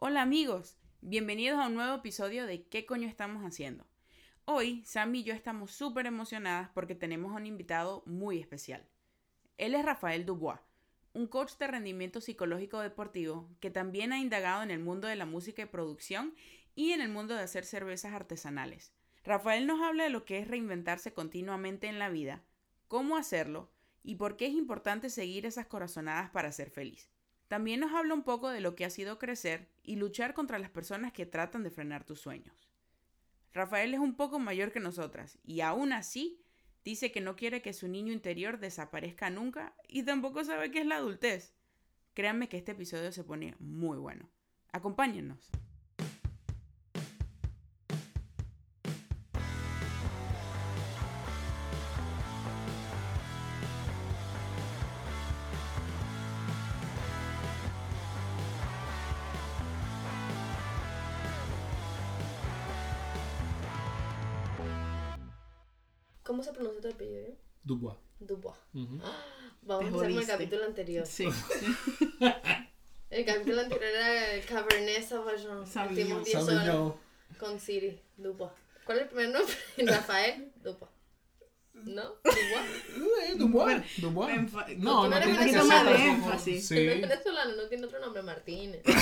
Hola amigos, bienvenidos a un nuevo episodio de ¿Qué coño estamos haciendo? Hoy Sam y yo estamos súper emocionadas porque tenemos a un invitado muy especial. Él es Rafael Dubois, un coach de rendimiento psicológico deportivo que también ha indagado en el mundo de la música y producción y en el mundo de hacer cervezas artesanales. Rafael nos habla de lo que es reinventarse continuamente en la vida, cómo hacerlo y por qué es importante seguir esas corazonadas para ser feliz. También nos habla un poco de lo que ha sido crecer y luchar contra las personas que tratan de frenar tus sueños. Rafael es un poco mayor que nosotras y aún así dice que no quiere que su niño interior desaparezca nunca y tampoco sabe qué es la adultez. Créanme que este episodio se pone muy bueno. Acompáñennos. ¿Cómo se pronuncia tu apellido? eh? Dubois. Dubois. Vamos Te a empezar con el capítulo anterior. Sí. El capítulo anterior era el Cabernet Sauvignon. Sauvignon. Metimos 10 horas Sauvignon. con Siri. Dubois. ¿Cuál es el primer nombre? Rafael Dubois. ¿No? Dubois. Eh, Dubois. Dubois. Enfa- No, no eres tiene que más de énfasis. No venezolano, no tiene otro nombre, Martínez.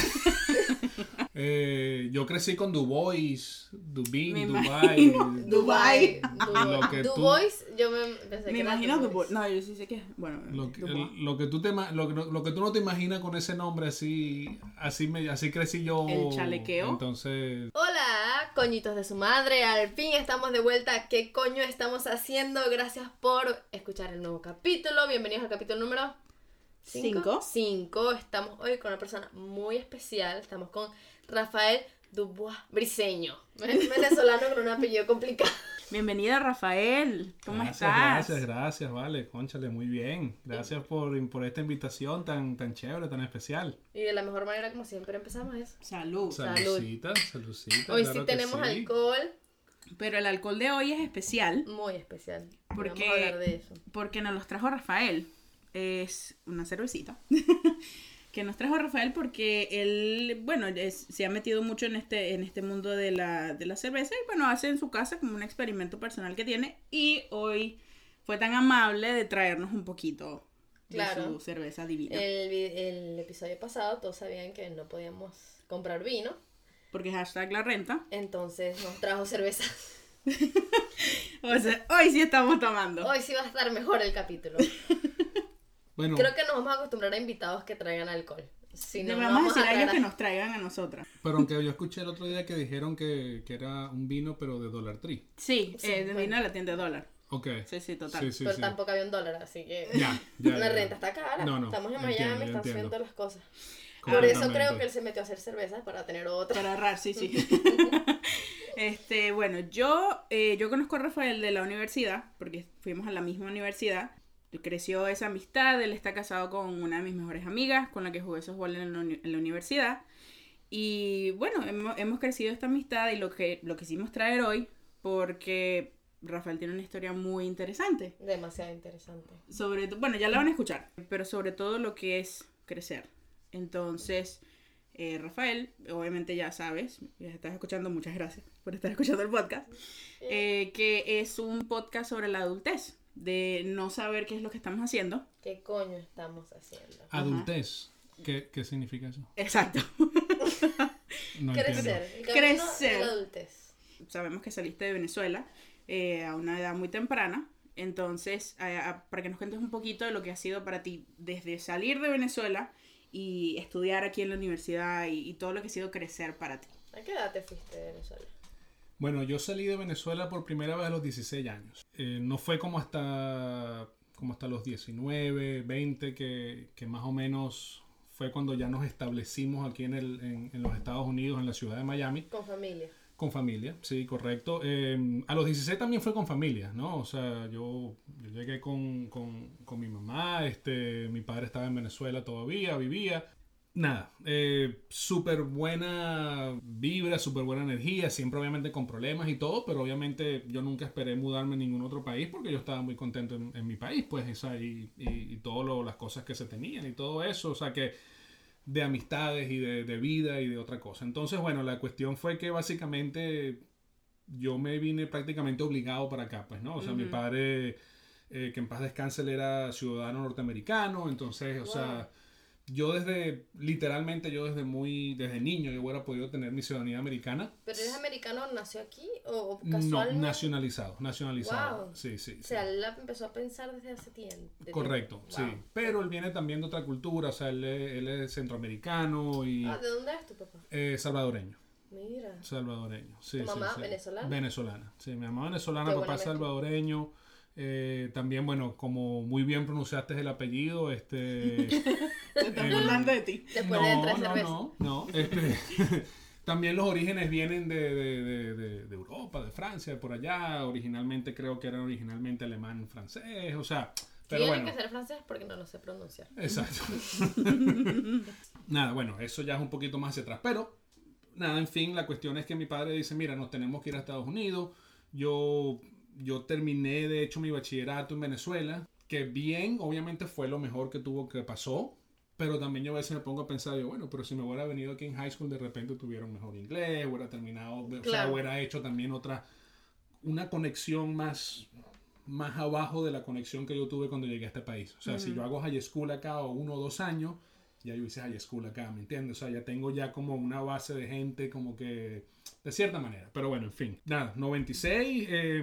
Eh, yo crecí con Dubois, Dubin, Dubai. Dubai. Lo que tú- Dubois, yo me pensé Me que era imagino Dubois. Dubois. No, yo sí sé que. Bueno, Lo que, el- lo que tú te ima- lo, que- lo que tú no te imaginas con ese nombre así así me así crecí yo El chalequeo. entonces Hola, coñitos de su madre. Al fin estamos de vuelta. ¿Qué coño estamos haciendo? Gracias por escuchar el nuevo capítulo. Bienvenidos al capítulo número Cinco. 5. Estamos hoy con una persona muy especial. Estamos con Rafael Dubois Briseño. Venezolano con un apellido complicado. Bienvenida, Rafael. ¿Cómo gracias, estás? Gracias, gracias, vale, conchale, muy bien. Gracias por, por esta invitación tan tan chévere, tan especial. Y de la mejor manera, como siempre, empezamos es. Salud. Salud. Saludcita, saludcita. Hoy claro sí tenemos sí. alcohol Pero el alcohol de hoy es especial muy especial. Porque- Vamos a hablar de eso. porque nos los trajo Rafael. Es una cervecita. que nos trajo Rafael porque él, bueno, es- se ha metido mucho en este, en este mundo de la, de la cerveza y bueno, hace en su casa como un experimento personal que tiene y hoy fue tan amable de traernos un poquito de Claro. su cerveza divina. El, el episodio pasado todos sabían que no podíamos comprar vino, Porque hashtag la renta. entonces nos trajo cerveza. O sea, hoy sí estamos tomando. Hoy sí va a estar mejor el capítulo. Bueno, Creo que nos vamos a acostumbrar a invitados que traigan alcohol. Si Le vamos, a decir a ellos que nos traigan a nosotras. pero aunque yo escuché el otro día que dijeron que, que era un vino pero de Dollar Tree. Sí, Sí, eh, de bueno. vino a la tienda de dólar. Ok. Sí, sí, total. Sí, sí, Pero sí. tampoco había un dólar, así que Ya, ya, la ya. renta está cara. No, no, Estamos en Miami, están entiendo. subiendo las cosas. Por eso creo que él se metió a hacer cerveza para tener otra. Para ahorrar, sí, sí. este, bueno, yo, eh, yo conozco a Rafael de la universidad, porque fuimos a la misma universidad. Creció esa amistad, él está casado con una de mis mejores amigas, con la que jugué softball en la, uni- en la universidad. Y bueno, hemos, hemos crecido esta amistad y lo que, lo quisimos traer hoy, porque Rafael tiene una historia muy interesante. Demasiado interesante. Sobre bueno, ya la van a escuchar, pero sobre todo lo que es crecer. Entonces, eh, Rafael, obviamente ya sabes, ya estás escuchando, muchas gracias por estar escuchando el podcast, eh, que es un podcast sobre la adultez, de no saber qué es lo que estamos haciendo. ¿Qué coño estamos haciendo? Adultez. ¿Qué, ¿Qué significa eso? Exacto. No Crecer. El Crecer. de la adultez. Sabemos que saliste de Venezuela eh, a una edad muy temprana. Entonces, a- a- para que nos cuentes un poquito de lo que ha sido para ti desde salir de Venezuela y estudiar aquí en la universidad y, y todo lo que ha sido crecer para ti. ¿A qué edad te fuiste de Venezuela? Bueno, yo salí de Venezuela por primera vez a los 16 años. Eh, no fue como hasta, como hasta los 19, 20, que, que más o menos fue cuando ya nos establecimos aquí en, el, en, en los Estados Unidos, en la ciudad de Miami. Con familia. Con familia, sí, correcto. Eh, a los 16 también fue con familia, ¿no? O sea, yo, yo llegué con, con, con mi mamá, este, mi padre estaba en Venezuela todavía, vivía. Nada, eh, súper buena vibra, súper buena energía, siempre obviamente con problemas y todo, pero obviamente yo nunca esperé mudarme a ningún otro país porque yo estaba muy contento en, en mi país, pues, esa, y, y, y todas las cosas que se tenían y todo eso, o sea que de amistades y de, de vida y de otra cosa. Entonces, bueno, la cuestión fue que básicamente yo me vine prácticamente obligado para acá, pues, ¿no? O sea, mi padre, eh, que en paz descanse, él era ciudadano norteamericano, entonces, o sea, yo desde, literalmente, yo desde muy, desde niño, yo hubiera podido tener mi ciudadanía americana. ¿Pero eres americano, nació aquí o o No, casualmente? nacionalizado, nacionalizado. Wow. Sí, sí. O sí. sea, él la empezó a pensar desde hace tiempo. desde- Correcto, sí. Wow. Pero él viene también de otra cultura, o sea, él, es- él es centroamericano y Ah, ¿de dónde es tu papá? eh, salvadoreño. Mira. Salvadoreño, sí. ¿Tu sí, mamá sí. venezolana? Venezolana, sí. Mi mamá venezolana, Qué papá salvadoreño. Eh, también, bueno, como muy bien pronunciaste el apellido, este... Se está Eh, burlando de ti. Después de tres no, cervezas. no, no, este... También los orígenes vienen de, de, de, de- de Europa, de Francia, de por allá. Originalmente creo que eran originalmente alemán, francés, o sea... Pero Tiene bueno. que ser francés porque no lo sé pronunciar. Exacto. nada, bueno, eso ya es un poquito más hacia atrás. Pero, nada, en fin, la cuestión es que mi padre dice, mira, nos tenemos que ir a Estados Unidos. Yo, yo terminé, de hecho, mi bachillerato en Venezuela, que bien, obviamente fue lo mejor que tuvo que pasó. Pero también yo a veces me pongo a pensar, yo, bueno, pero si me hubiera venido aquí en high school, de repente tuviera un mejor inglés, hubiera terminado, o sea, Claro. hubiera hecho también otra, una conexión más, más abajo de la conexión que yo tuve cuando llegué a este país. O sea, si yo hago high school acá o uno o dos años, ya yo hice high school acá, ¿me entiendes? O sea, ya tengo ya como una base de gente como que, de cierta manera. Pero bueno, en fin. Nada, 96, eh,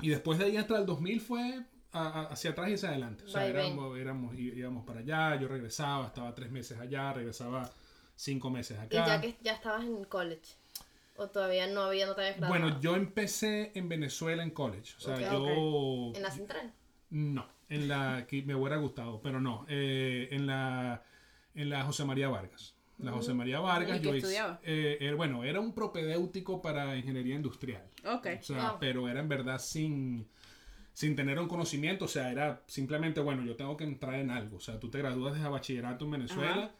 y después de ahí hasta el 2000 fue a- hacia atrás y hacia adelante. O sea, y éramos, éramos- íbamos para allá, yo regresaba, estaba tres meses allá, regresaba cinco meses Y acá. ya que ya estabas en college. O todavía no había, no te habías. Bueno, yo empecé en Venezuela en college. O sea, yo... En la central. No, en la que me hubiera gustado, pero no, eh, en la en la José María Vargas. La José María Vargas, ¿Y qué yo hice- estudiaba? eh, era- bueno, era un propedéutico para ingeniería industrial. Ok. O sea, Wow. pero era en verdad sin, sin tener un conocimiento, o sea, era simplemente, bueno, yo tengo que entrar en algo. O sea, tú te gradúas de bachillerato en Venezuela Ajá.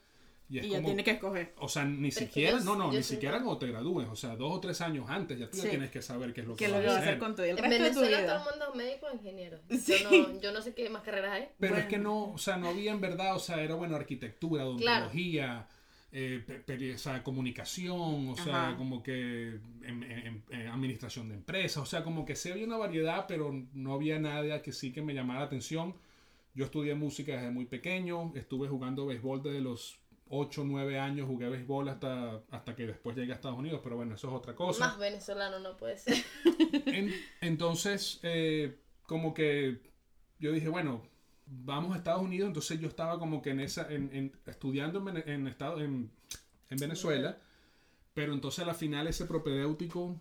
Y es Y ya como... tiene que escoger. O sea, ni siquiera, yo- no, no, ni siquiera cuando te gradúes, o sea, dos o tres años antes, ya tú ya Sí. tienes que saber qué es lo ¿Qué que es lo vas a hacer hacer. con todo el En resto de tu Venezuela vida? todo el mundo es médico o ingeniero. Sí. Yo, no, yo no sé qué más carreras hay. Pero Bueno. es que no, o sea, no había en verdad, o sea, era bueno arquitectura, Claro. odontología, eh, pe- peri- o sea, comunicación, o sea, Ajá. como que em- em- em- administración de empresas, o sea, como que sí había una variedad, pero no había nada que sí que me llamara la atención. Yo estudié música desde muy pequeño, estuve jugando béisbol desde los 8 9 años, jugué béisbol hasta, hasta que después llegué a Estados Unidos, pero bueno, eso es otra cosa. Más venezolano no puede ser. En- entonces, eh, como que yo dije, bueno, vamos a Estados Unidos. Entonces yo estaba como que en esa, en, en- estudiando en, en, estado, en, en Venezuela. Pero entonces a la final ese propedéutico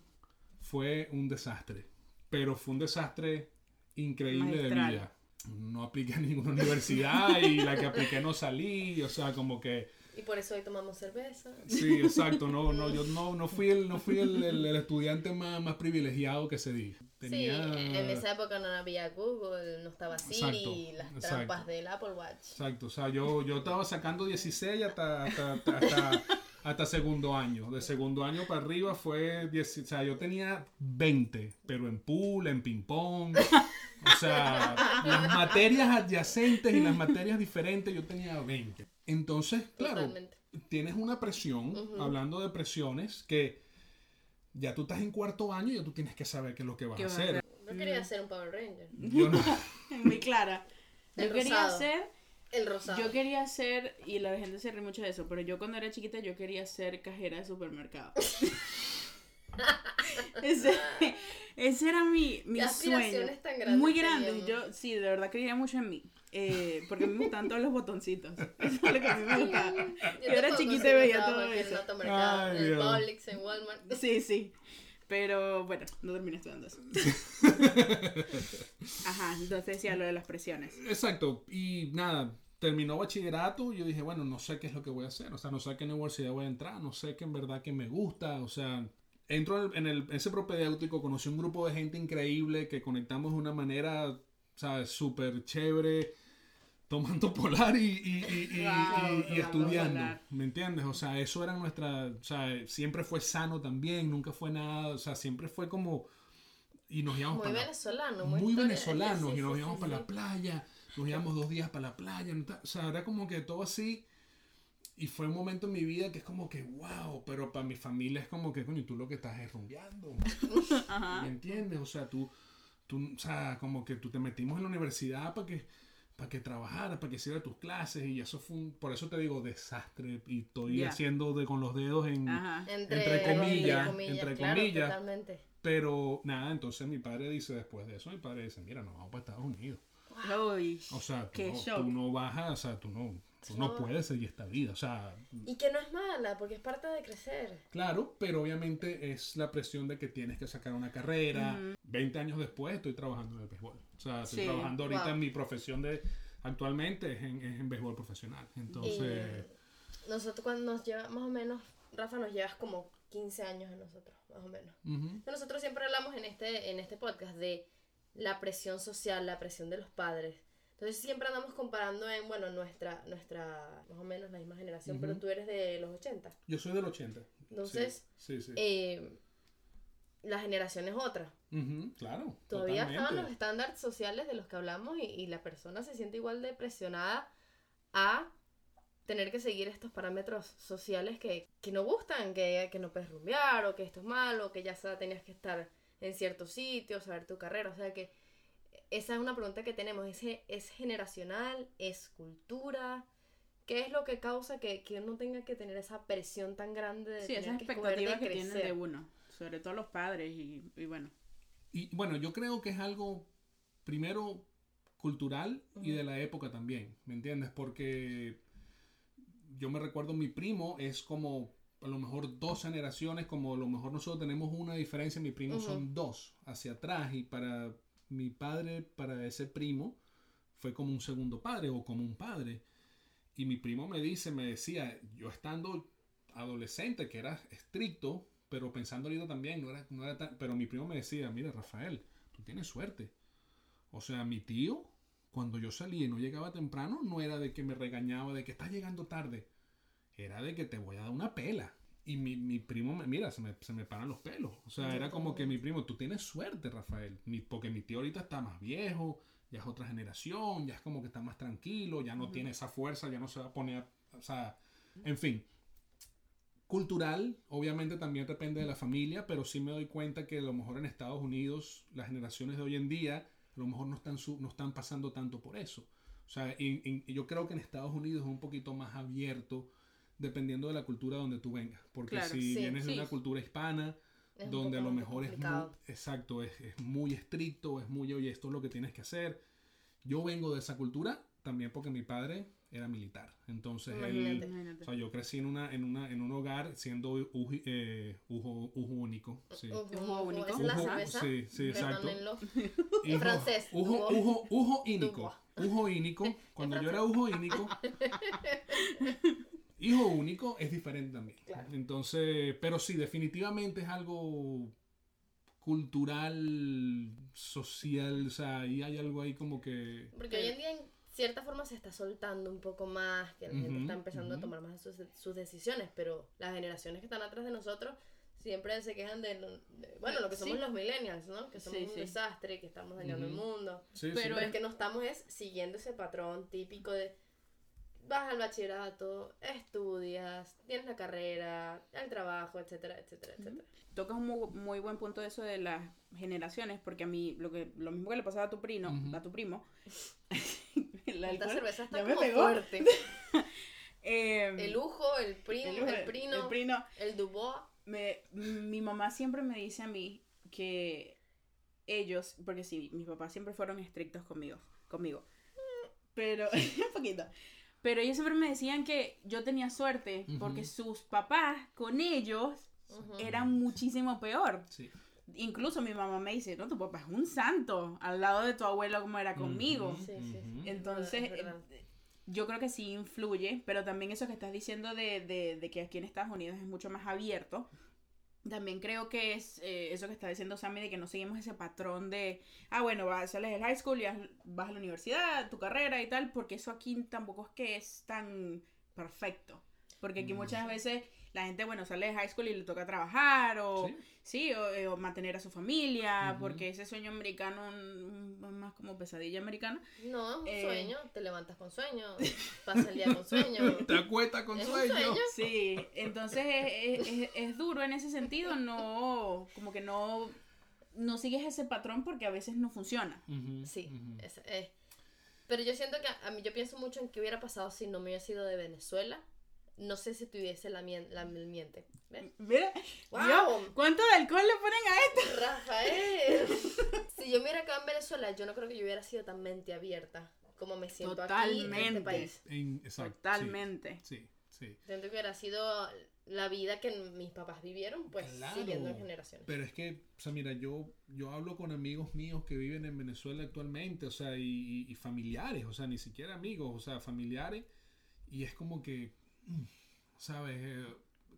fue un desastre. Pero fue un desastre increíble de vida. No apliqué a ninguna universidad y la que apliqué no salí. O sea, como que... Y por eso hoy tomamos cerveza. Sí, exacto. No, no, yo no, no fui el, no fui el, el- el estudiante más, más privilegiado que se diga. Tenía... Sí, en esa época no había Google, no estaba Siri, Exacto, las exacto. trampas del Apple Watch. Exacto, o sea, yo, yo estaba sacando 16 hasta, hasta, hasta, hasta- hasta segundo año. De segundo año para arriba fue 10, o sea, yo tenía 20, pero en pool, en ping-pong. O sea, las materias adyacentes y las materias diferentes yo tenía 20. Entonces, claro, Totalmente. tienes una presión, hablando de presiones, que ya tú estás en cuarto año y ya tú tienes que saber qué es lo que vas ¿Qué a hacer. Yo quería ser un Power Ranger. Yo no, Muy clara. Yo quería ser, El rosado. yo quería ser, y la gente se ríe mucho de eso, pero yo cuando era chiquita yo quería ser cajera de supermercado. ese, ese era mi, mi sueño. tan grandes Muy grande. teníamos. Yo sí, de verdad creía mucho en mí. eh, porque me gustaban todos los botoncitos. Eso es lo que a mí me gustaba. Yo era chiquita y veía todo en eso. el automercado, Ay, en Dios. Publix, en Walmart. Sí, sí. Pero bueno, no terminé estudiando eso. Ajá, entonces decía lo de las presiones. Exacto, y nada, terminó bachillerato y yo dije, bueno, no sé qué es lo que voy a hacer, o sea, no sé a qué universidad voy a entrar, no sé qué en verdad que me gusta, o sea, entro en, el, en ese propedéutico, conocí un grupo de gente increíble que conectamos de una manera, ¿sabes?, súper chévere, tomando polar y, y- y- y- Wow, estudiando, polar. ¿me entiendes? O sea, eso era nuestra, o sea, siempre fue sano también, nunca fue nada, o sea, siempre fue como... Y nos íbamos Muy para venezolano. Muy, muy historia- venezolanos sí, y nos íbamos sí, para la playa, nos íbamos dos días para la playa, ¿no? o sea, era como que todo así. y fue un momento en mi vida que es como que, wow, pero para mi familia es como que, coño, tú lo que estás es rumbeando. ¿Me entiendes? O sea, tú, tú, o sea, como que tú te metimos en la universidad para que, para que trabajaras, para que hicieras tus clases y eso fue un, por eso te digo desastre y estoy haciendo de con los dedos en. Entre comillas, entre claro, comillas. Totalmente. pero nada, entonces mi padre dice después de eso, mi padre dice, mira, nos vamos para Estados Unidos. Uy. O sea, tú, Qué no, shock. tú no a, o sea, tú no, tú no puedes seguir esta vida, o sea, Y que no es mala, porque es parte de crecer. Claro, pero obviamente es la presión de que tienes que sacar una carrera. 20 años después estoy trabajando en el béisbol. O sea, estoy Sí, trabajando ahorita wow. en mi profesión de actualmente es en, es en béisbol profesional. Entonces, Y nosotros cuando nos lleva, más o menos, Rafa, nos llevas como 15 años a nosotros, más o menos. ujú, Nosotros siempre hablamos en este, en este podcast de la presión social, la presión de los padres. Entonces siempre andamos comparando en, bueno, nuestra, nuestra, más o menos la misma generación, pero tú eres de los 80. yo soy del 80. Entonces, sí, sí. sí. Eh, la generación es otra. Claro. Todavía estaban los totalmente. estándares sociales de los que hablamos y, y la persona se siente igual de presionada a tener que seguir estos parámetros sociales que, que no gustan, que, que no puedes rumbear o que esto es malo, que ya tenías que estar en cierto sitio, saber tu carrera. O sea que esa es una pregunta que tenemos. ¿Es, es generacional? ¿Es cultura? ¿Qué es lo que causa que, que uno tenga que tener esa presión tan grande de Sí, tener esas que expectativas que tienen crecer? de uno. Sobre todo los padres y, y bueno. Y bueno, yo creo que es algo, primero, cultural y de la época también, ¿me entiendes? Porque yo me recuerdo mi primo es como a lo mejor dos generaciones, como a lo mejor nosotros tenemos una diferencia, mi primo son dos hacia atrás y para mi padre, para ese primo, fue como un segundo padre o como un padre. Y mi primo me dice, me decía, yo estando adolescente, que era estricto, pero pensando ahorita también, no era, no era tan, pero mi primo me decía, mira Rafael, tú tienes suerte. O sea, mi tío, cuando yo salía y no llegaba temprano, no era de que me regañaba de que estás llegando tarde. Era de que te voy a dar una pela. Y mi, mi primo, me, mira, se me, se me paran los pelos. O sea, era como que mi primo, tú tienes suerte, Rafael. Mi- porque mi tío ahorita está más viejo, ya es otra generación, ya es como que está más tranquilo, ya no tiene esa fuerza, ya no se va a poner, o sea, en fin. Cultural, obviamente también depende de la familia, pero sí me doy cuenta que a lo mejor en Estados Unidos las generaciones de hoy en día a lo mejor no están, su- no están pasando tanto por eso. O sea, y- y yo creo que en Estados Unidos es un poquito más abierto dependiendo de la cultura donde tú vengas. Porque Claro, si sí, vienes de una cultura hispana, Es donde a lo mejor es muy, exacto, es, es muy estricto, es muy, oye, esto es lo que tienes que hacer. Yo vengo de esa cultura también porque mi padre era militar. Entonces, él, Imagínate. O sea, yo crecí en, una, en, una, en un hogar siendo uji- eh, ujo, ujo único. Sí. Ujú único. ¿Esa es la Ujú, cerveza? sí, sí, exacto. Perdónenlo. Hijo- francés, Ujo, ujo, ujo ínico. Ujo ínico. Cuando yo era ujo ínico. Hijo único es diferente también. Claro. Entonces, pero sí, definitivamente es algo cultural, social, o sea, ahí hay algo ahí como que... Porque hoy en día en cierta forma se está soltando un poco más, que la gente está empezando a tomar más sus, sus decisiones, pero las generaciones que están atrás de nosotros siempre se quejan de, bueno, lo que somos Sí. los millennials, ¿no? Que somos Sí, un sí. desastre, que estamos dañando el mundo. Pero es que no estamos es siguiendo ese patrón típico de vas al bachillerato, estudias, tienes la carrera, el trabajo, etcétera, etcétera, etcétera. Tocas un muy, muy buen punto de eso de las generaciones, porque a mí lo que lo mismo que le pasaba a tu primo, a tu primo, Esta alcohol, cerveza está como fuerte. em, El lujo, el primo, el el, lujo, el- prino, el prino, el Dubois. me, mi mamá siempre me dice a mí que ellos, porque sí, mis papás siempre fueron estrictos conmigo, conmigo, pero un poquito. Pero ellos siempre me decían que yo tenía suerte porque sus papás con ellos eran muchísimo peor. Sí. Incluso mi mamá me dice, no, tu papá es un santo al lado de tu abuelo como era conmigo. Ujú. Sí, sí, sí. Ujú. Entonces, eh, yo creo que sí influye, pero también eso que estás diciendo de, de, de que aquí en Estados Unidos es mucho más abierto. También creo que es eh, eso que está diciendo Sammy de que no seguimos ese patrón de, ah, bueno, vas, sales del high school y vas a la universidad, tu carrera y tal, porque eso aquí tampoco es que es tan perfecto. Porque aquí Mm. muchas veces la gente, bueno, sale de high school y le toca trabajar o, Sí. sí, o, eh, o mantener a su familia, porque ese sueño americano es más como pesadilla americana. No, es un Eh. sueño. Te levantas con sueño. Pasa el día con sueño. Te acuestas con Es un sueño. sueño. Sí, entonces es, es- es- es duro en ese sentido, no, como que no, no sigues ese patrón porque a veces no funciona. Sí, ujú. es- es- pero yo siento que a, a mí yo pienso mucho en qué hubiera pasado si no me hubiera sido de Venezuela. No sé si tuviese la, mien- la miente. ¿Ves? Mira, ¡Wow! Dios, ¿cuánto de alcohol le ponen a esto? Rafael. si yo me hubiera quedado en Venezuela, yo no creo que yo hubiera sido tan mente abierta como me siento aquí en Totalmente. este país. En- exacto, sí, Totalmente. Sí, sí. Siento que hubiera sido la vida que mis papás vivieron, pues Claro. siguiendo en generaciones. Pero es que, o sea, mira, yo, yo hablo con amigos míos que viven en Venezuela actualmente, o sea, y, y- familiares, o sea, ni siquiera amigos, o sea, familiares, y es como que, ¿sabes? Eh,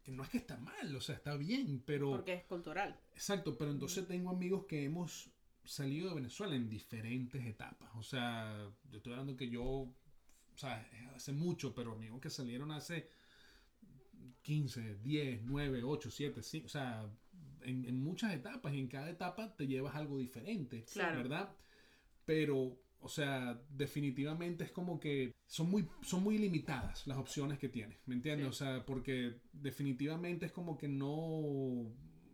que no es que está mal, o sea, está bien, pero... Porque es cultural. Exacto, pero entonces tengo amigos que hemos salido de Venezuela en diferentes etapas, o sea, yo estoy hablando que yo, o sea, hace mucho, pero amigos que salieron hace 15, 10, 9, 8, 7, 5, o sea, en, en muchas etapas y en cada etapa te llevas algo diferente, Claro. ¿verdad? Pero, o sea, definitivamente es como que son muy, son muy limitadas las opciones que tienes, ¿me entiendes? Sí. O sea, porque definitivamente es como que no,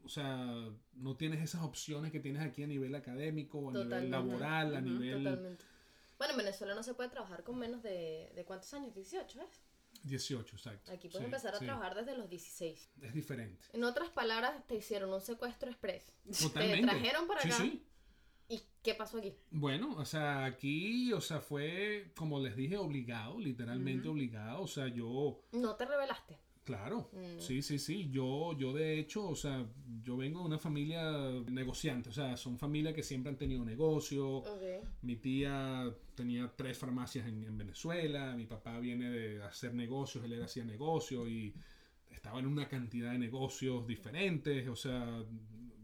o sea, no tienes esas opciones que tienes aquí a nivel académico, a nivel laboral, a nivel Totalmente. Bueno, en Venezuela no se puede trabajar con menos de, de ¿cuántos años? 18, ¿ves? 18, exacto. Aquí puedes Sí, empezar a sí. trabajar desde los 16. Es diferente. En otras palabras, te hicieron un secuestro express. Totalmente. Te trajeron para Sí, acá. sí. ¿Y qué pasó aquí? Bueno, o sea, aquí, o sea, fue, como les dije, obligado, literalmente Ujú. obligado. O sea, yo, No te revelaste. claro, Mm. sí, sí, sí. Yo, yo de hecho, o sea, yo vengo de una familia negociante. O sea, son familias que siempre han tenido negocio. Ok. Mi tía tenía tres farmacias en, en Venezuela. Mi papá viene de hacer negocios, él era hacía negocios y estaba en una cantidad de negocios diferentes, o sea,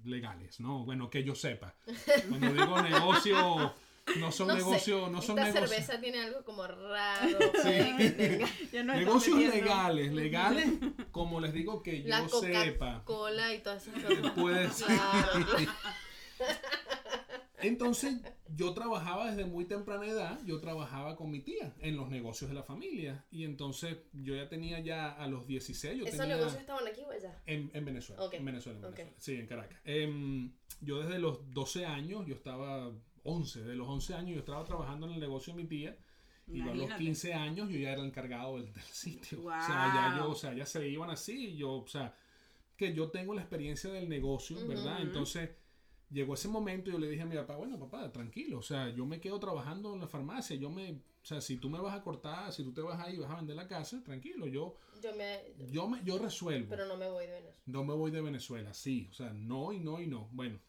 legales, ¿no? Bueno, que yo sepa. Cuando digo negocio, no son No negocios, no son Esta negocios. cerveza tiene algo como raro. que están Negocios legales, legales, como les digo que yo La sepa. Coca-Cola y todas esas cosas. Puede ser. Claro. Entonces, yo trabajaba desde muy temprana edad, yo trabajaba con mi tía en los negocios de la familia. Y entonces, yo ya tenía ya a los 16, yo ¿Esos tenía... negocios estaban aquí o allá? En, en Venezuela. Ok, En Venezuela, en. Venezuela. Sí, en Caracas. Em, yo desde los 12 años, yo estaba 11, de los 11 años yo estaba trabajando en el negocio de mi tía. Y yo a los Imagínate. 15 años yo ya era encargado del, del sitio. O sea, ya yo, o sea, ya se iban así y yo, o sea, que yo tengo la experiencia del negocio, ¿verdad? Ujú. Entonces, llegó ese momento y yo le dije a mi papá, bueno, papá, tranquilo, o sea, yo me quedo trabajando en la farmacia, yo me, o sea, si tú me vas a cortar, si tú te vas ahí y vas a vender la casa, tranquilo, yo, Yo me... yo me, yo resuelvo. Pero no me voy de Venezuela. No me voy de Venezuela, sí. O sea, no y no y no. Bueno,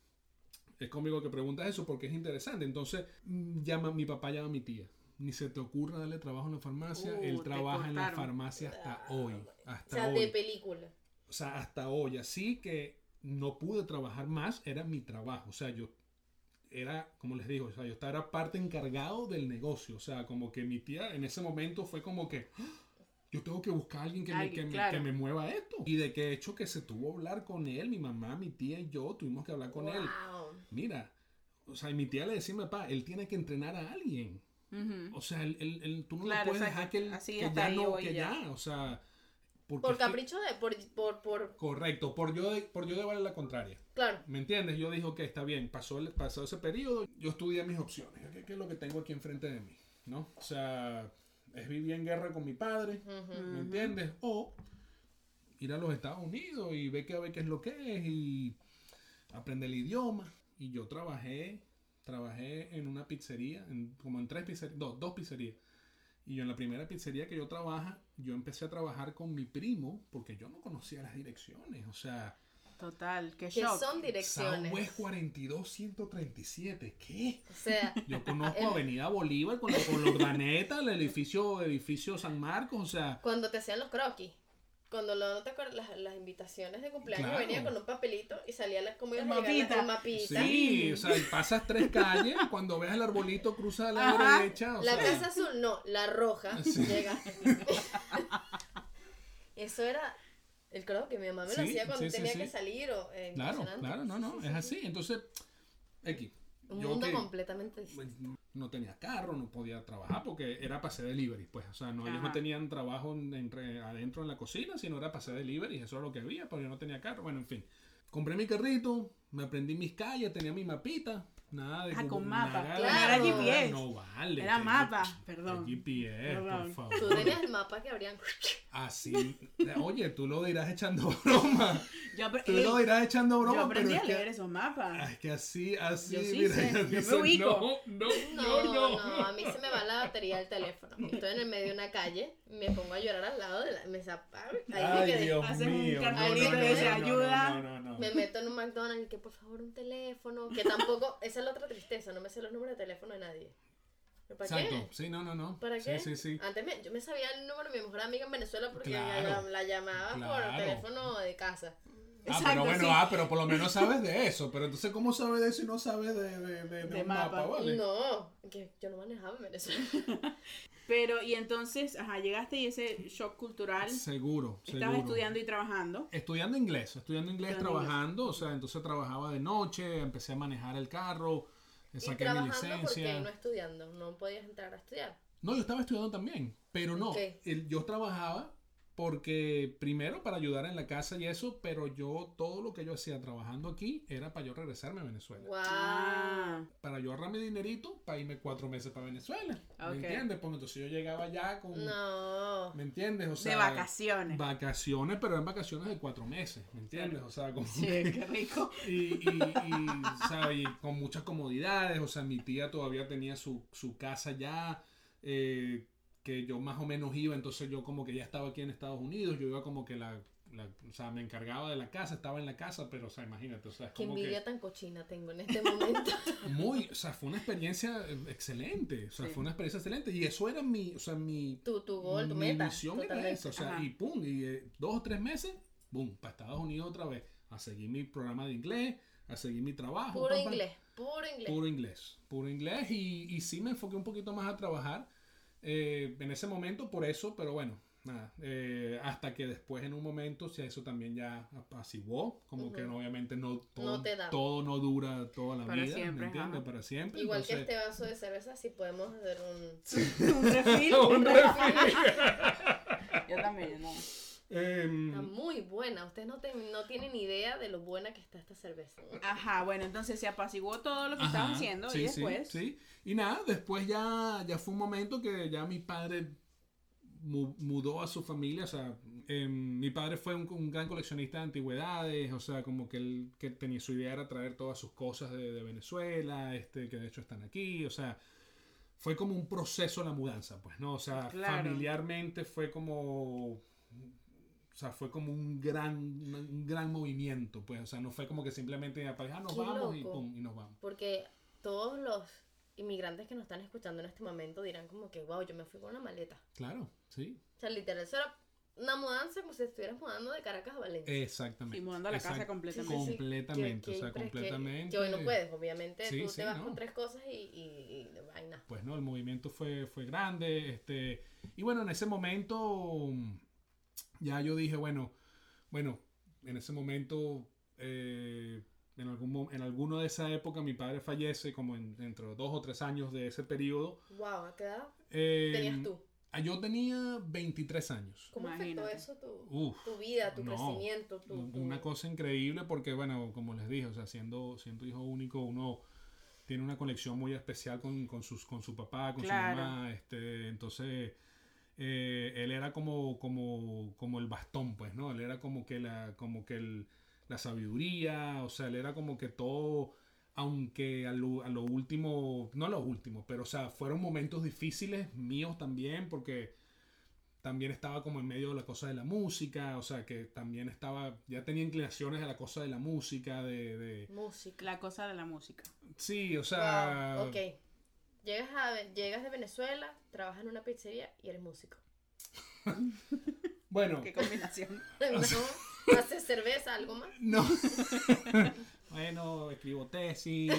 es conmigo que preguntas eso porque es interesante. Entonces, mm, llama, mi papá llama a mi tía. Ni se te ocurra darle trabajo en la farmacia. Uh, Él trabaja en la farmacia hasta hoy. O Hasta sea, hoy. de película. O sea, hasta hoy. Así que no pude trabajar más. Era mi trabajo. O sea, yo era, como les digo, o sea, yo estaba parte encargado del negocio. O sea, como que mi tía en ese momento fue como que... "Ah, Yo tengo que buscar a alguien que, me, que, me, que me mueva esto. Y de que hecho que se tuvo que hablar con él, mi mamá, mi tía y yo tuvimos que hablar con él. Mira, o sea, y mi tía le decía a mi papá, él tiene que entrenar a alguien. O sea, él, él- él- tú no Claro, le puedes exacto. dejar que, él, Así que ya no, que ya. ya, o sea... porque Por capricho de... Por, por, por... correcto, por yo, de, por yo llevarle la contraria. Claro. ¿Me entiendes? Yo dije, ok, está bien, pasó, el- pasó ese periodo, yo estudié mis opciones, ¿qué, qué es lo que tengo aquí enfrente de mí? ¿No? O sea, es vivir en guerra con mi padre. ¿me entiendes? O ir a los Estados Unidos y ver qué, ver qué es lo que es y aprender el idioma. Y yo trabajé, trabajé en una pizzería, en- como en tres pizzerías, dos, dos pizzerías. Y yo en la primera pizzería que yo trabaja, yo empecé a trabajar con mi primo porque yo no conocía las direcciones. O sea, Total, qué Que shock. son direcciones. Southwest 42137, ¿qué? O sea, Yo conozco El- Avenida Bolívar con la, con la Urdaneta, el edificio, edificio San Marcos, o sea, cuando te hacían los croquis. Cuando lo, no te acuerdas, las, las invitaciones de cumpleaños Claro. venían con un papelito y salía la, como ibas El mapita. la- el mapita. Sí, o sea, pasas tres calles, cuando ves el arbolito cruza a la Ajá. derecha. O La sea, casa azul, no, la roja. Sí. Llega. Eso era. El croquis, mi mamá me lo hacía cuando sí, tenía sí. que salir o eh, Claro, claro, no, no, es sí, así. sí. Entonces, X. Un yo mundo que- completamente distinto. pues, no tenía carro, no podía trabajar porque era para hacer delivery, pues, o sea, no, ellos no tenían trabajo en- entre- adentro en la cocina, sino era para hacer delivery, eso era lo que había, pero yo no tenía carro, bueno, en fin. Compré mi carrito, me aprendí mis calles, tenía mi mapita, nada de Ah, con mapa. nada de- Claro. Era GPS. No vale. Era que- mapa, que perdón. GPS, Perdón. por favor. Tú tenías el mapa que habrían. Así, oye, tú lo dirás echando broma. Yo, Tú ey, lo dirás echando yo broma, pero aprendí es a que, leer esos mapas. Ah, es que así, así, Yo sí mira, sé, yo me dice, ubico. No, no, No, no, no, a mí se me va la batería del teléfono. Estoy en el medio de una calle, me pongo a llorar al lado de la. Me zapa- Ahí me Ay, quedé. Dios Haces un mío. no, cartelito no, no, no, "Ayuda". No, no, no. Me meto en un McDonald's y que por favor un teléfono. Que tampoco. Esa es la otra tristeza, no me sé los números de teléfono de nadie. ¿Para Exacto, qué? sí, no, no, no. ¿Para sí, qué? Sí, sí, Antes me- yo me sabía el número de mi mejor amiga en Venezuela porque Claro, la, la llamaba por teléfono de casa. Ah, Exacto, pero bueno, sí. ah, pero por lo menos sabes de eso. Pero entonces, ¿cómo sabes de eso y no sabes de, de, de, de De un mapa, mapa. vale? No, que yo no manejaba en Venezuela. Pero, y entonces, ajá, llegaste y ese shock cultural, Seguro, estabas seguro. estudiando y trabajando. Estudiando inglés, estudiando inglés, Estudiando trabajando, o sea, entonces trabajaba de noche, empecé a manejar el carro, y saqué mi trabajando porque licencia. no estudiando, no podías entrar a estudiar. No, yo estaba estudiando también, pero no. El- yo trabajaba porque primero para ayudar en la casa y eso, pero yo todo lo que yo hacía trabajando aquí era para yo regresarme a Venezuela. Wow. Ah, Para yo ahorrarme dinerito para irme cuatro meses para Venezuela. ¿Me entiendes? Porque entonces yo llegaba ya con... No. ¿Me entiendes? O sea, de vacaciones. Vacaciones, pero eran vacaciones de cuatro meses, ¿me entiendes? O sea, como Sí, qué rico. y, y, y, ¿sabes? y con muchas comodidades, o sea, mi tía todavía tenía su, su casa ya, eh, que yo más o menos iba, entonces yo como que ya estaba aquí en Estados Unidos, yo iba como que la, la- o sea, me encargaba de la casa, estaba en la casa, pero, o sea, imagínate, o sea, es Qué como envidia que tan cochina tengo en este momento. muy, o sea, fue una experiencia eh, excelente, o sea, Sí. fue una experiencia excelente, y eso era mi, o sea, mi, tu, tu gol, tu mi meta. misión era esa, o sea, Ajá. y pum, y eh, dos o tres meses, boom, para Estados Unidos otra vez, a seguir mi programa de inglés, a seguir mi trabajo. Puro pam, pam. inglés, puro inglés. Puro inglés, puro inglés y, y sí me enfoqué un poquito más a trabajar eh, en ese momento por eso, pero bueno, nada, eh, hasta que después en un momento, si eso también ya apaciguó, como que obviamente no todo, No te da. todo no dura toda la Para vida, siempre, ¿me entiendes? Para siempre. Igual que este vaso de cerveza, si podemos hacer un... Un refil. Un refil. Yo también, no. Em, Está muy buena. Ustedes no, te- no tienen idea de lo buena que está esta cerveza. Ajá, bueno, entonces se apaciguó todo lo que Ajá, estabas haciendo sí, y después. Sí, Y nada, después ya, ya fue un momento que ya mi padre mu- mudó a su familia. O sea, em, mi padre fue un, un gran coleccionista de antigüedades. O sea, como que él que tenía su idea era traer todas sus cosas de, de Venezuela, este, que de hecho están aquí. O sea, fue como un proceso la mudanza, pues, ¿no? O sea, Claro. familiarmente fue como. O sea, fue como un gran, un gran movimiento, pues. O sea, no fue como que simplemente ah, nos Qué vamos y pum, y nos vamos. Porque todos los inmigrantes que nos están escuchando en este momento dirán como que, wow, yo me fui con una maleta. Claro, sí. O sea, literal, eso era una mudanza como si estuvieras mudando de Caracas a Valencia. Exactamente. Y mudando la casa completamente. Sí, sí, sí. Completamente, Qué- o sea, que- completamente. Que hoy no puedes, obviamente. Sí, tú sí, te vas no. con tres cosas y, y, y de vaina. Pues no, el movimiento fue, fue grande. Este, y bueno, en ese momento ya yo dije, bueno, bueno, en ese momento, eh, en, algún, en alguno de esa época, mi padre fallece, como en, dentro de dos o tres años de ese periodo. Wow, ¿a qué edad Eh, tenías tú? ah, Yo tenía 23 años. ¿Cómo Imagínate. afectó eso tu, Uf, tu vida, tu no, crecimiento? Tu, tu- Una cosa increíble porque, bueno, como les dije, o sea, siendo, siendo hijo único, uno tiene una conexión muy especial con, con, sus, con su papá, con Claro. su mamá. Este, entonces, eh, él era como, como, como el bastón, pues, ¿no? Él era como que la, como que el, la sabiduría, o sea, él era como que todo, aunque a lo, a lo último, no a lo último, pero, o sea, fueron momentos difíciles míos también, porque también estaba como en medio de la cosa de la música, o sea, que también estaba, ya tenía inclinaciones a la cosa de la música, de... de Música. La cosa de la música. sí, o sea... Wow, ok. Llegas, a, llegas de Venezuela, trabajas en una pizzería y eres músico. Bueno, Qué combinación. ¿No? ¿Haces cerveza, algo más? no. bueno, escribo tesis,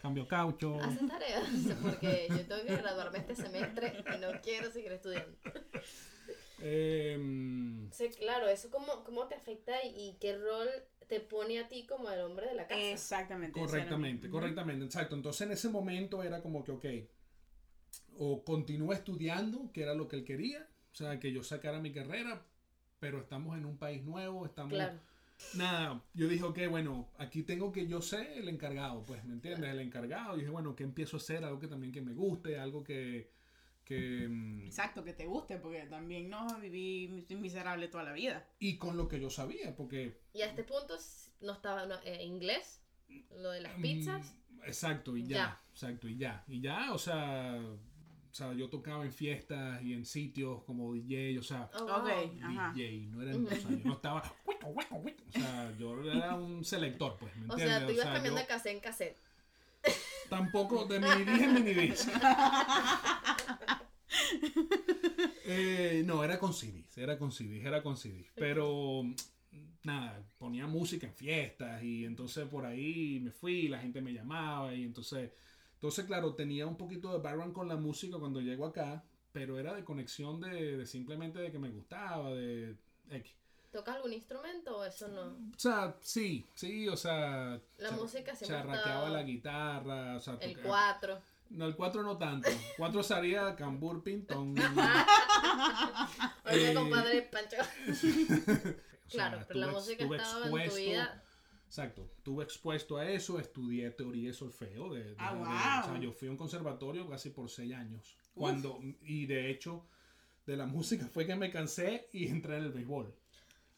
cambio caucho. Haces tareas, porque yo tengo que graduarme este semestre y no quiero seguir estudiando. Em, Sí, claro, eso cómo, cómo te afecta y, y qué rol te pone a ti como el hombre de la casa. Exactamente. correctamente, correctamente, exacto. Entonces en ese momento era como que, ok, o continúa estudiando, que era lo que él quería, o sea, que yo sacara mi carrera, pero estamos en un país nuevo, estamos... Claro. Nada, yo dije, ok, bueno, aquí tengo que yo ser el encargado, pues, ¿me entiendes? El encargado. Y dije, bueno, ¿qué empiezo a hacer? Algo que también que me guste, algo que... que mm, Exacto, que te guste, porque también no viví mis- miserable toda la vida. y con lo que yo sabía, porque... Y a este punto no estaba no, eh, inglés, lo de las pizzas. mm, exacto, y ya, Ya. exacto, y ya. Y ya, o sea, o sea, yo tocaba en fiestas y en sitios como DJ, o sea... Oh, wow. Ok, ajá. DJ, no era, o sea, yo no estaba, o sea, yo era un selector, pues, ¿me O entiendes? sea, tú ibas cambiando yo de cassette en cassette. tampoco de mini en mini. Eh, no, era con CDs, era con CDs, era con CDs. Pero nada, ponía música en fiestas y entonces por ahí me fui, la gente me llamaba y entonces, entonces claro, tenía un poquito de background con la música cuando llego acá, pero era de conexión de, de simplemente de que me gustaba, de X. ¿Tocas algún instrumento o eso no? O sea, sí, sí, o sea, La música siempre ha charraqueaba la guitarra, o sea, El 4. No, el 4 no tanto. 4 sería cambur pintón. Oye, Eh, compadre Pancho. O sea, Claro, pero la música estaba en tu expuesto- vida. Exacto, estuve expuesto a eso, estudié teoría de solfeo. De, de- Ah, de- wow. o sea, yo fui a un conservatorio casi por seis años. Cuando, y de hecho, de la música fue que me cansé y entré en el béisbol.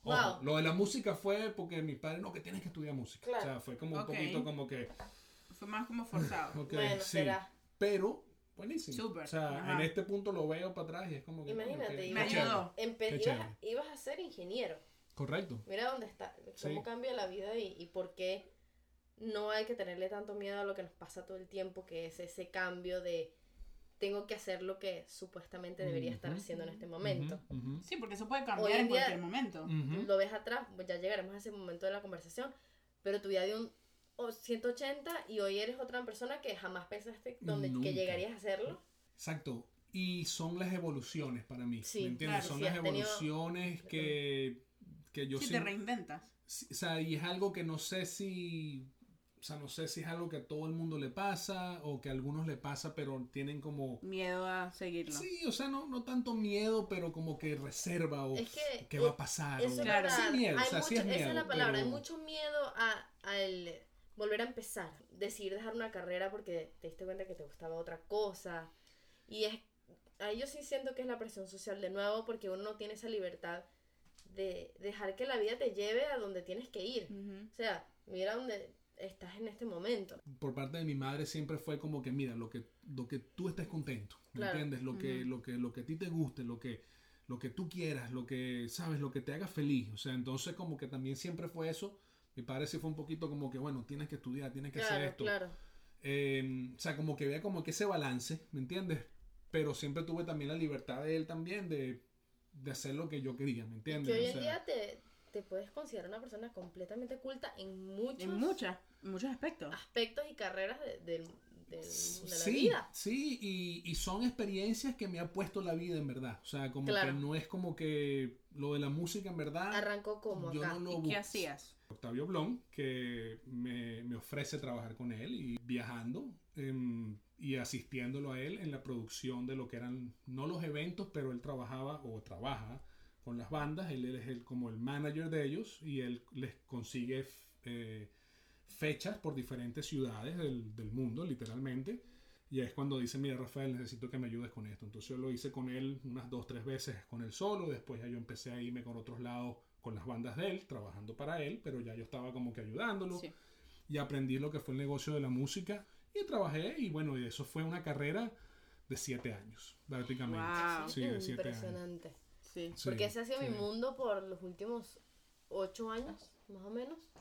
Ojo, Wow. Lo de la música fue porque mi padre, no, que tienes que estudiar música. Claro. O sea, fue como un poquito como que, Fue más como forzado. Bueno, sí. será. Pero, buenísimo. Súper, O sea, ajá. en este punto lo veo para atrás y es como que... Imagínate, Qué ibas, chévere. ibas a ser ingeniero. Correcto. Mira dónde está, cómo Sí. cambia la vida y, y por qué no hay que tenerle tanto miedo a lo que nos pasa todo el tiempo, que es ese cambio de tengo que hacer lo que supuestamente debería estar Ujú. haciendo en este momento. Ujú, ujú. Sí, porque eso puede cambiar en en día- cualquier momento. Lo ves atrás, pues ya llegaremos a ese momento de la conversación, pero tu vida de un 180 y hoy eres otra persona que jamás pensaste donde, Nunca. que llegarías a hacerlo. Exacto. Y son las evoluciones para mí. Sí, ¿Me entiendes? claro, son sí, las has tenido- evoluciones que, que yo Si sí- te reinventas. sí, O sea, y es algo que no sé si. O sea, no sé si es algo que a todo el mundo le pasa o que a algunos le pasa, pero tienen como. Miedo a seguirlo. Sí, o sea, no, no tanto miedo, pero como que reserva o Es que, qué va a pasar. Eso o- es Claro. Sí, miedo, Hay o sea, sí mucho- es esa es la miedo, palabra. Hay pero- mucho miedo a, al volver a empezar. Decidir dejar una carrera porque te diste cuenta que te gustaba otra cosa. Y es ahí yo sí siento que es la presión social de nuevo porque uno no tiene esa libertad de dejar que la vida te lleve a donde tienes que ir. Ujú. O sea, mira dónde estás en este momento. por parte de mi madre siempre fue como que mira lo que lo que tú estés contento ¿me Claro. entiendes lo que Ujú. lo que lo que a ti te guste lo que lo que tú quieras lo que sabes lo que te haga feliz o sea entonces como que también siempre fue eso mi padre sí fue un poquito como que bueno tienes que estudiar tienes que hacer esto claro. Eh, o sea como que vea como que ese balance ¿me entiendes? pero siempre tuve también la libertad de él también de, de hacer lo que yo quería ¿me entiendes? que hoy O en sea, día te, te puedes considerar una persona completamente culta en muchos En muchas, muchos aspectos. aspectos y carreras de, del- de la sí, vida. Sí, y, y son experiencias que me ha puesto la vida en verdad. O sea, como Claro. que no es como que lo de la música en verdad. Arrancó como yo acá. no lo ¿Y qué hacías? Octavio Blon, que me, me ofrece trabajar con él y viajando em, y asistiéndolo a él en la producción de lo que eran, no los eventos, pero él trabajaba o trabaja con las bandas, él es el, como el manager de ellos y él les consigue eh, fechas por diferentes ciudades del, del mundo, literalmente. Y es cuando dice, mira Rafael, necesito que me ayudes con esto. Entonces yo lo hice con él unas dos, tres veces con él solo. Después ya yo empecé a irme con otros lados con las bandas de él, trabajando para él, pero ya yo estaba como que ayudándolo. Sí. Y aprendí lo que fue el negocio de la música. Y trabajé y bueno, y eso fue una carrera de siete años, prácticamente. Wow. Sí, de siete años. Impresionante. Sí. Sí, Porque ese ha sido sí. mi mundo por los últimos ocho años, más o menos.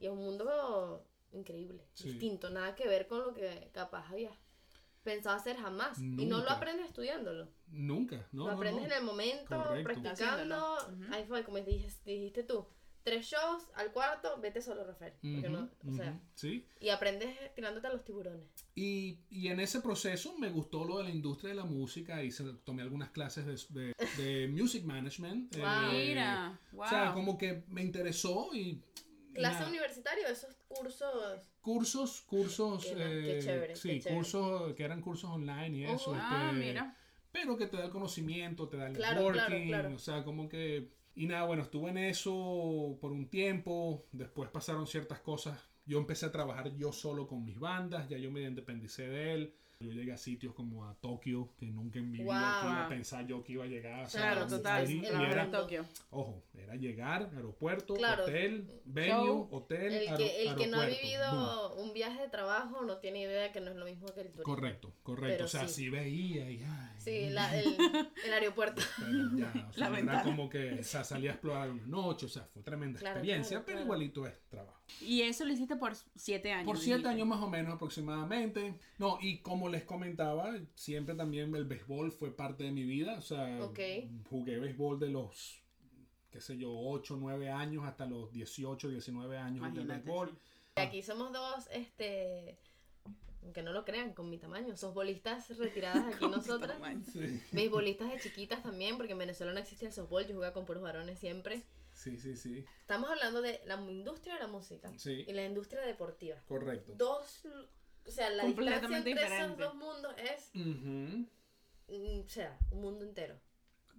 Y es un mundo increíble, Sí. distinto, nada que ver con lo que capaz había pensado hacer jamás. Y no lo Nunca. aprendes estudiándolo. Nunca, ¿no? lo no, aprendes no. en el momento, Correcto. practicando. Ujú. Ahí fue, como dijiste, dijiste tú. tres shows al cuarto, vete solo, Rafael. Porque no, o sea, Ujú, sí. y aprendes tirándote a los tiburones. Y, y en ese proceso me gustó lo de la industria de la música y tomé algunas clases de, de- de music management. Wow. eh, Mira, wow. O sea, como que me interesó y... Clase nada. universitario, esos cursos. Cursos, cursos, Qué ma- qué eh, chévere, sí, qué chévere. cursos que eran cursos online y eso. Ujú. ah, este, mira. pero que te da el conocimiento, te da el Claro, networking, claro, claro. o sea, como que... Y nada, bueno, estuve en eso por un tiempo, después pasaron ciertas cosas, yo empecé a trabajar yo solo con mis bandas, ya yo me independicé de él, yo llegué a sitios como a Tokio, que nunca en mi vida Wow. iba a pensar yo que iba a llegar. o sea, Claro, total. ahí, era, Tokio. ojo, era llegar, aeropuerto, Claro. hotel, venue, Show. hotel, El que, el que no ha vivido un viaje de trabajo no tiene idea que no es lo mismo que el turismo. Correcto, correcto, Pero o sea, sí. si veía y... ay, Sí, la- el, el aeropuerto. Ya, o sea, La era como que o sea, salí a explorar una noche, o sea, fue tremenda Claro, experiencia, claro, pero igualito es trabajo. Y eso lo hiciste por siete años. Por siete dijiste. años más o menos aproximadamente. No, y como les comentaba, siempre también el béisbol fue parte de mi vida, o sea, jugué béisbol de los, qué sé yo, 8, 9 años hasta los 18, 19 años del Imagínate, béisbol. sí. Aquí somos dos, este, aunque no lo crean, con mi tamaño. Softbolistas retiradas aquí Con nosotras. tamaño. Sí, Beisbolistas de chiquitas también, porque en Venezuela no existe el softball, yo jugaba con puros varones siempre. Sí, sí, sí, Estamos hablando de la industria de la música Sí. y la industria deportiva. correcto. Dos, o sea, la distancia entre esos dos mundos es, o sea, un mundo entero.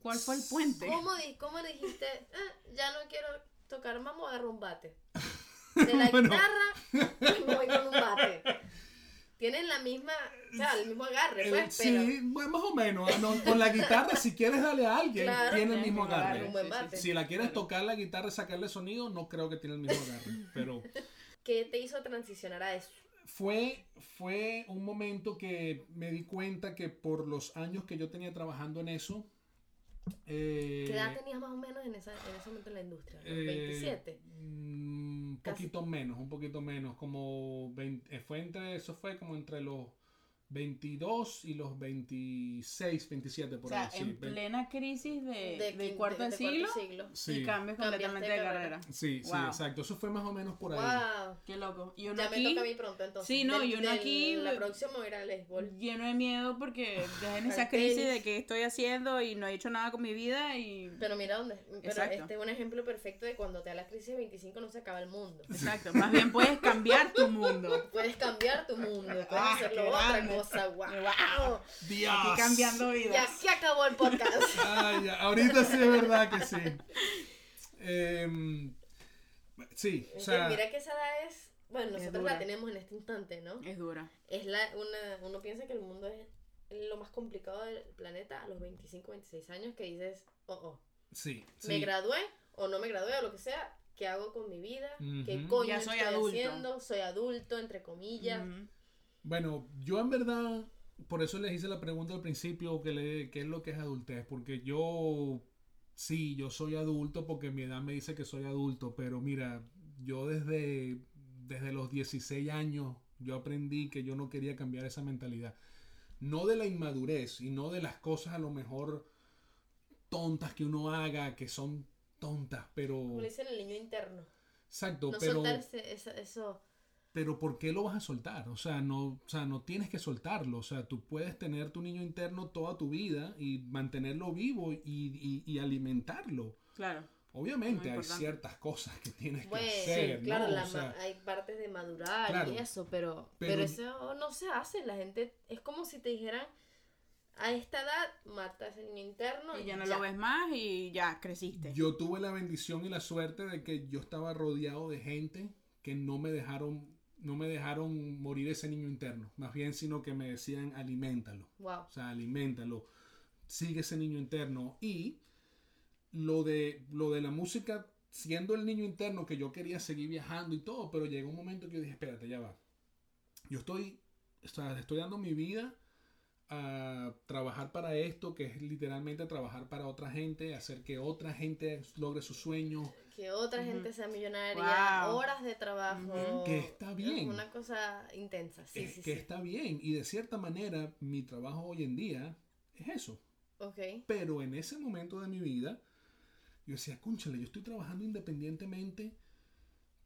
¿Cuál fue el puente? ¿Cómo, di- cómo dijiste, "Ah, ya no quiero tocar voy a agarrar un bate? De la Bueno. guitarra, me voy con un bate. Tienen la misma, o sea, el mismo agarre, Eh, pues, sí, pero bueno, más o menos. ah, no, con la guitarra, si quieres darle a alguien, Claro, tiene el mismo agarre. un buen Sí, sí, bate. Si la quieres Claro. tocar la guitarra y sacarle sonido, no creo que tiene el mismo agarre. Pero ¿qué te hizo transicionar a eso? fue, fue un momento que me di cuenta que por los años que yo tenía trabajando en eso. Eh, ¿Qué edad tenías más o menos en, esa, en ese momento en la industria? ¿Los eh, 27? mm, Un Casi. poquito menos, un poquito menos. Como 20, eh, fue entre, eso fue como entre los 22 y los 26, 27 O por sea, ahí. sí, en plena crisis de, de, quin- cuarto de, de siglo, Sí. y Cambiaste completamente de de carrera. carrera. Sí, sí, Wow. exacto. Eso fue más o menos por ahí. ¡Wow! Qué loco. Y uno Ya me aquí toca a mí pronto entonces. Sí, no, Del- y uno del- aquí- La próxima voy a ir al béisbol. lleno de miedo porque ya en esa crisis de que estoy haciendo y no he hecho nada con mi vida y... Pero mira dónde. Pero Exacto. este es un ejemplo perfecto de cuando te da la crisis de 25 no se acaba el mundo. Exacto, más bien puedes cambiar tu mundo. Puedes cambiar tu mundo, puedes Ah, hacerlo qué otra. Cosa. ¡Wow! Wow. Dios. Aquí cambiando Ya vidas. se acabó el podcast. Ay, ya, ahorita sí es verdad que sí. Em, sí, o sea, mira que esa edad es. Bueno, nosotros la tenemos en este instante, ¿no? Es dura. Es la, una, uno piensa que el mundo es lo más complicado del planeta a los 25, 26 años que dices, oh, oh, sí, me sí. gradué o no me gradué o lo que sea, ¿qué hago con mi vida? ¿Qué Ujú. coño Ya soy estoy adulto. haciendo? Soy adulto, entre comillas. Ujú. Bueno, yo en verdad, por eso les hice la pregunta al principio, que le, ¿qué es lo que es adultez? Porque yo, sí, yo soy adulto porque mi edad me dice que soy adulto, pero mira, yo desde, desde los 16 años, yo aprendí que yo no quería cambiar esa mentalidad. No de la inmadurez y no de las cosas a lo mejor tontas que uno haga, que son tontas, pero... Como le dicen el niño interno. Exacto, No pero... eso. Pero ¿por qué lo vas a soltar? O sea, no, o sea, no tienes que soltarlo. O sea, tú puedes tener tu niño interno toda tu vida y mantenerlo vivo y, y- y alimentarlo. Claro. Obviamente hay ciertas cosas que tienes que Bueno, hacer, sí, claro, ¿no? la O sea, ma- hay partes de madurar Claro. y eso, pero, Pero- pero, eso no se hace. La gente es como si te dijeran, a esta edad mata ese niño interno Y ya no lo ves más y ya creciste. yo tuve la bendición y la suerte de que yo estaba rodeado de gente que no me dejaron, no me dejaron morir ese niño interno. Más bien, sino que me decían, aliméntalo. Wow. O sea, aliméntalo. Sigue ese niño interno. Y lo de, lo de la música, siendo el niño interno que yo quería seguir viajando y todo, pero llegó un momento que yo dije, espérate, ya va. Yo estoy, o sea, estoy dando mi vida a trabajar para esto, que es literalmente trabajar para otra gente, hacer que otra gente logre sus sueños. Que otra gente sea millonaria, Wow. horas de trabajo. Que está bien. Es una cosa intensa, sí, Es sí, que sí. está bien. Y de cierta manera, mi trabajo hoy en día es eso. Ok. Pero en ese momento de mi vida, yo decía, cónchale, yo estoy trabajando independientemente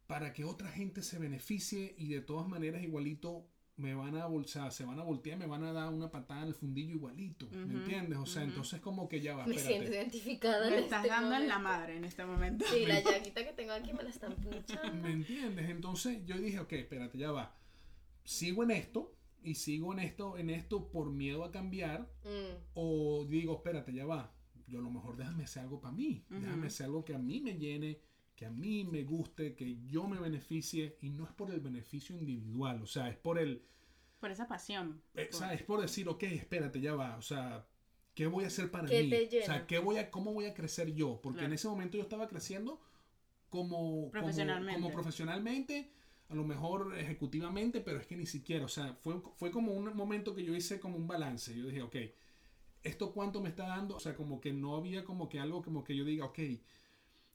para que otra gente se beneficie y de todas maneras igualito me van a bolsar, se van a voltear, me van a dar una patada en el fundillo igualito, ¿me entiendes? O sea, ujú. entonces como que ya va, Me siento identificada. Me en estás este dando en la madre en este momento. Sí, la llaguita que tengo aquí me la están pinchando. ¿Me entiendes? Entonces yo dije, ok, espérate, ya va. Sigo en esto y sigo en esto, en esto por miedo a cambiar Mm, o digo, espérate, ya va. Yo a lo mejor déjame hacer algo para mí, déjame hacer algo que a mí me llene, que a mí me guste, que yo me beneficie y no es por el beneficio individual, o sea, es por el, Por esa pasión. eh, Por- o sea, es por decir, ok, espérate, ya va, o sea, ¿qué voy a hacer para ¿Qué mí? te O sea? ¿qué voy a, ¿cómo voy a crecer yo? Porque en ese momento yo estaba creciendo como como- Profesionalmente. como, profesionalmente, a lo mejor ejecutivamente, pero es que ni siquiera, o sea, fue, fue como un momento que yo hice como un balance. Yo dije, ok, ¿esto cuánto me está dando? O sea, como que no había como que algo como que yo diga, ok,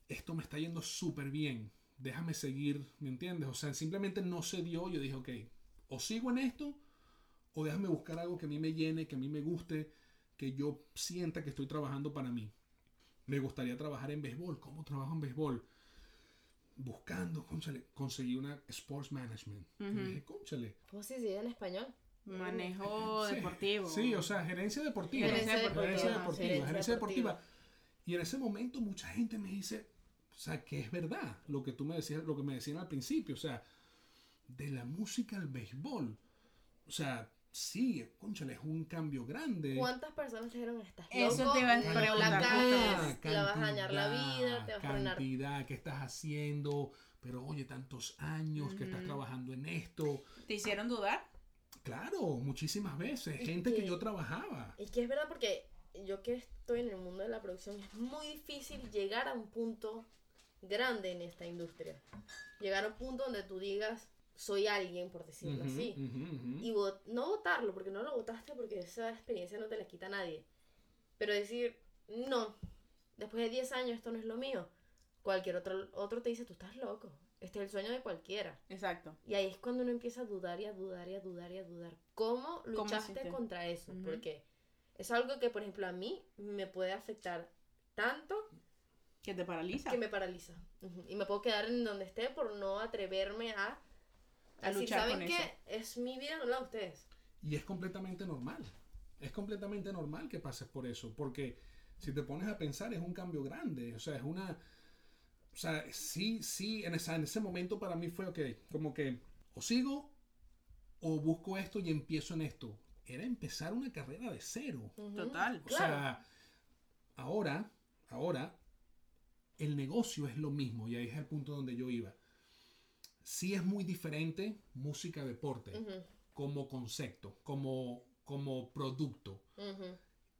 esto me está yendo súper bien, déjame seguir, ¿me entiendes? O sea, simplemente no se dio, yo dije, ok, o sigo en esto, o déjame buscar algo que a mí me llene, que a mí me guste, que yo sienta que estoy trabajando para mí. Me gustaría trabajar en béisbol. ¿Cómo trabajo en béisbol? Buscando, conchale, conseguí una Sports Management. Y Ujú. dije, conchale. ¿Cómo se dice en español? Manejo Sí, deportivo. Sí, o sea, gerencia deportiva. Gerencia deportiva, Gerencia sí, deportiva. gerencia gerencia deportiva. deportiva. Y en ese momento mucha gente me dice, o sea, que es verdad lo que tú me decías, lo que me decían al principio, o sea, de la música al béisbol. O sea, sí, conchale, es un cambio grande. ¿Cuántas personas dijeron estás Eso loco? te iba a preguntar te la vas a dañar la vida, te vas a arruinar. cantidad, ¿qué estás haciendo? Pero oye, tantos años que estás trabajando en esto. ¿Te hicieron dudar? Claro, muchísimas veces. Y Gente que que- yo trabajaba. Es que es verdad porque yo que estoy en el mundo de la producción es muy difícil llegar a un punto grande en esta industria. Llegar a un punto donde tú digas, soy alguien, por decirlo así. Y no votarlo, porque no lo votaste, porque esa experiencia no te la quita nadie. Pero decir, no, después de 10 años esto no es lo mío. Cualquier otro, otro te dice, tú estás loco. Este es el sueño de cualquiera. Exacto. Y ahí es cuando uno empieza a dudar y a dudar y a dudar y a dudar. ¿Cómo luchaste contra eso? Porque es algo que, por ejemplo, a mí me puede afectar tanto Que te paraliza. que me paraliza. Ujú. Y me puedo quedar en donde esté por no atreverme a, A decir, luchar ¿saben con qué? eso. Es mi vida, no la de ustedes. Y es completamente normal. Es completamente normal que pases por eso. Porque si te pones a pensar, es un cambio grande. O sea, es una. O sea, sí, sí, en, esa, en ese momento para mí fue, ok, como que o sigo o busco esto y empiezo en esto. Era empezar una carrera de cero. Total. O Claro. sea, ahora, ahora, el negocio es lo mismo y ahí es el punto donde yo iba. Sí es muy diferente música-deporte Ujú, como concepto, como, como producto.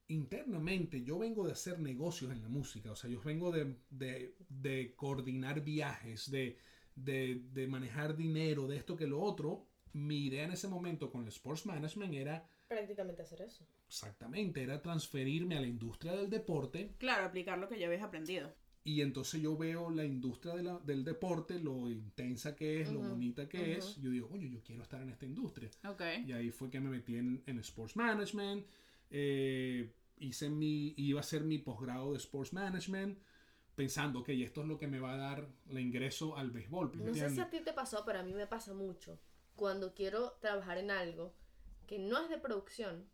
Internamente yo vengo de hacer negocios en la música, o sea, yo vengo de, de- de coordinar viajes, de, de- de manejar dinero, de esto que lo otro. Mi idea en ese momento con el Sports Management era Prácticamente hacer eso. exactamente, era transferirme a la industria del deporte Claro, aplicar lo que ya habías aprendido. Y entonces yo veo la industria de la- del deporte, lo intensa que es, lo Ujú, bonita que es, ujú. yo digo, oye, yo quiero estar en esta industria. Ok. Y ahí fue que me metí en, en Sports Management. eh, hice mi, iba a hacer mi posgrado de Sports Management, pensando que esto es lo que me va a dar el ingreso al béisbol. ¿me No sé si a ti te pasó, pero a mí me pasa mucho. Cuando quiero trabajar en algo que no es de producción,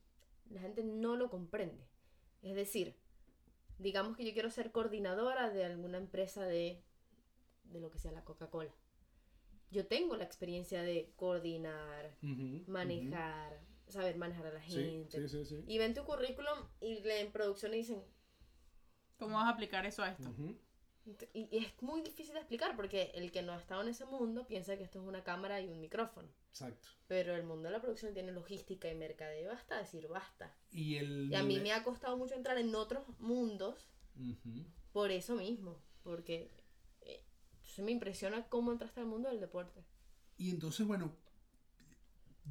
la gente no lo comprende. Es decir, digamos que yo quiero ser coordinadora de alguna empresa de, de lo que sea la Coca-Cola. Yo tengo la experiencia de coordinar, manejar, saber manejar a la gente. sí, sí, sí. Y ven tu currículum y le- en producción y dicen, ¿Cómo vas a aplicar eso a esto? Y y es muy difícil de explicar porque el que no ha estado en ese mundo piensa que esto es una cámara y un micrófono. Exacto. Pero el mundo de la producción tiene logística y mercadeo hasta decir basta. Y el Y a mí me ha costado mucho entrar en otros mundos Ujú. por eso mismo. Porque eh, se me impresiona cómo entraste al mundo del deporte. Y entonces, bueno,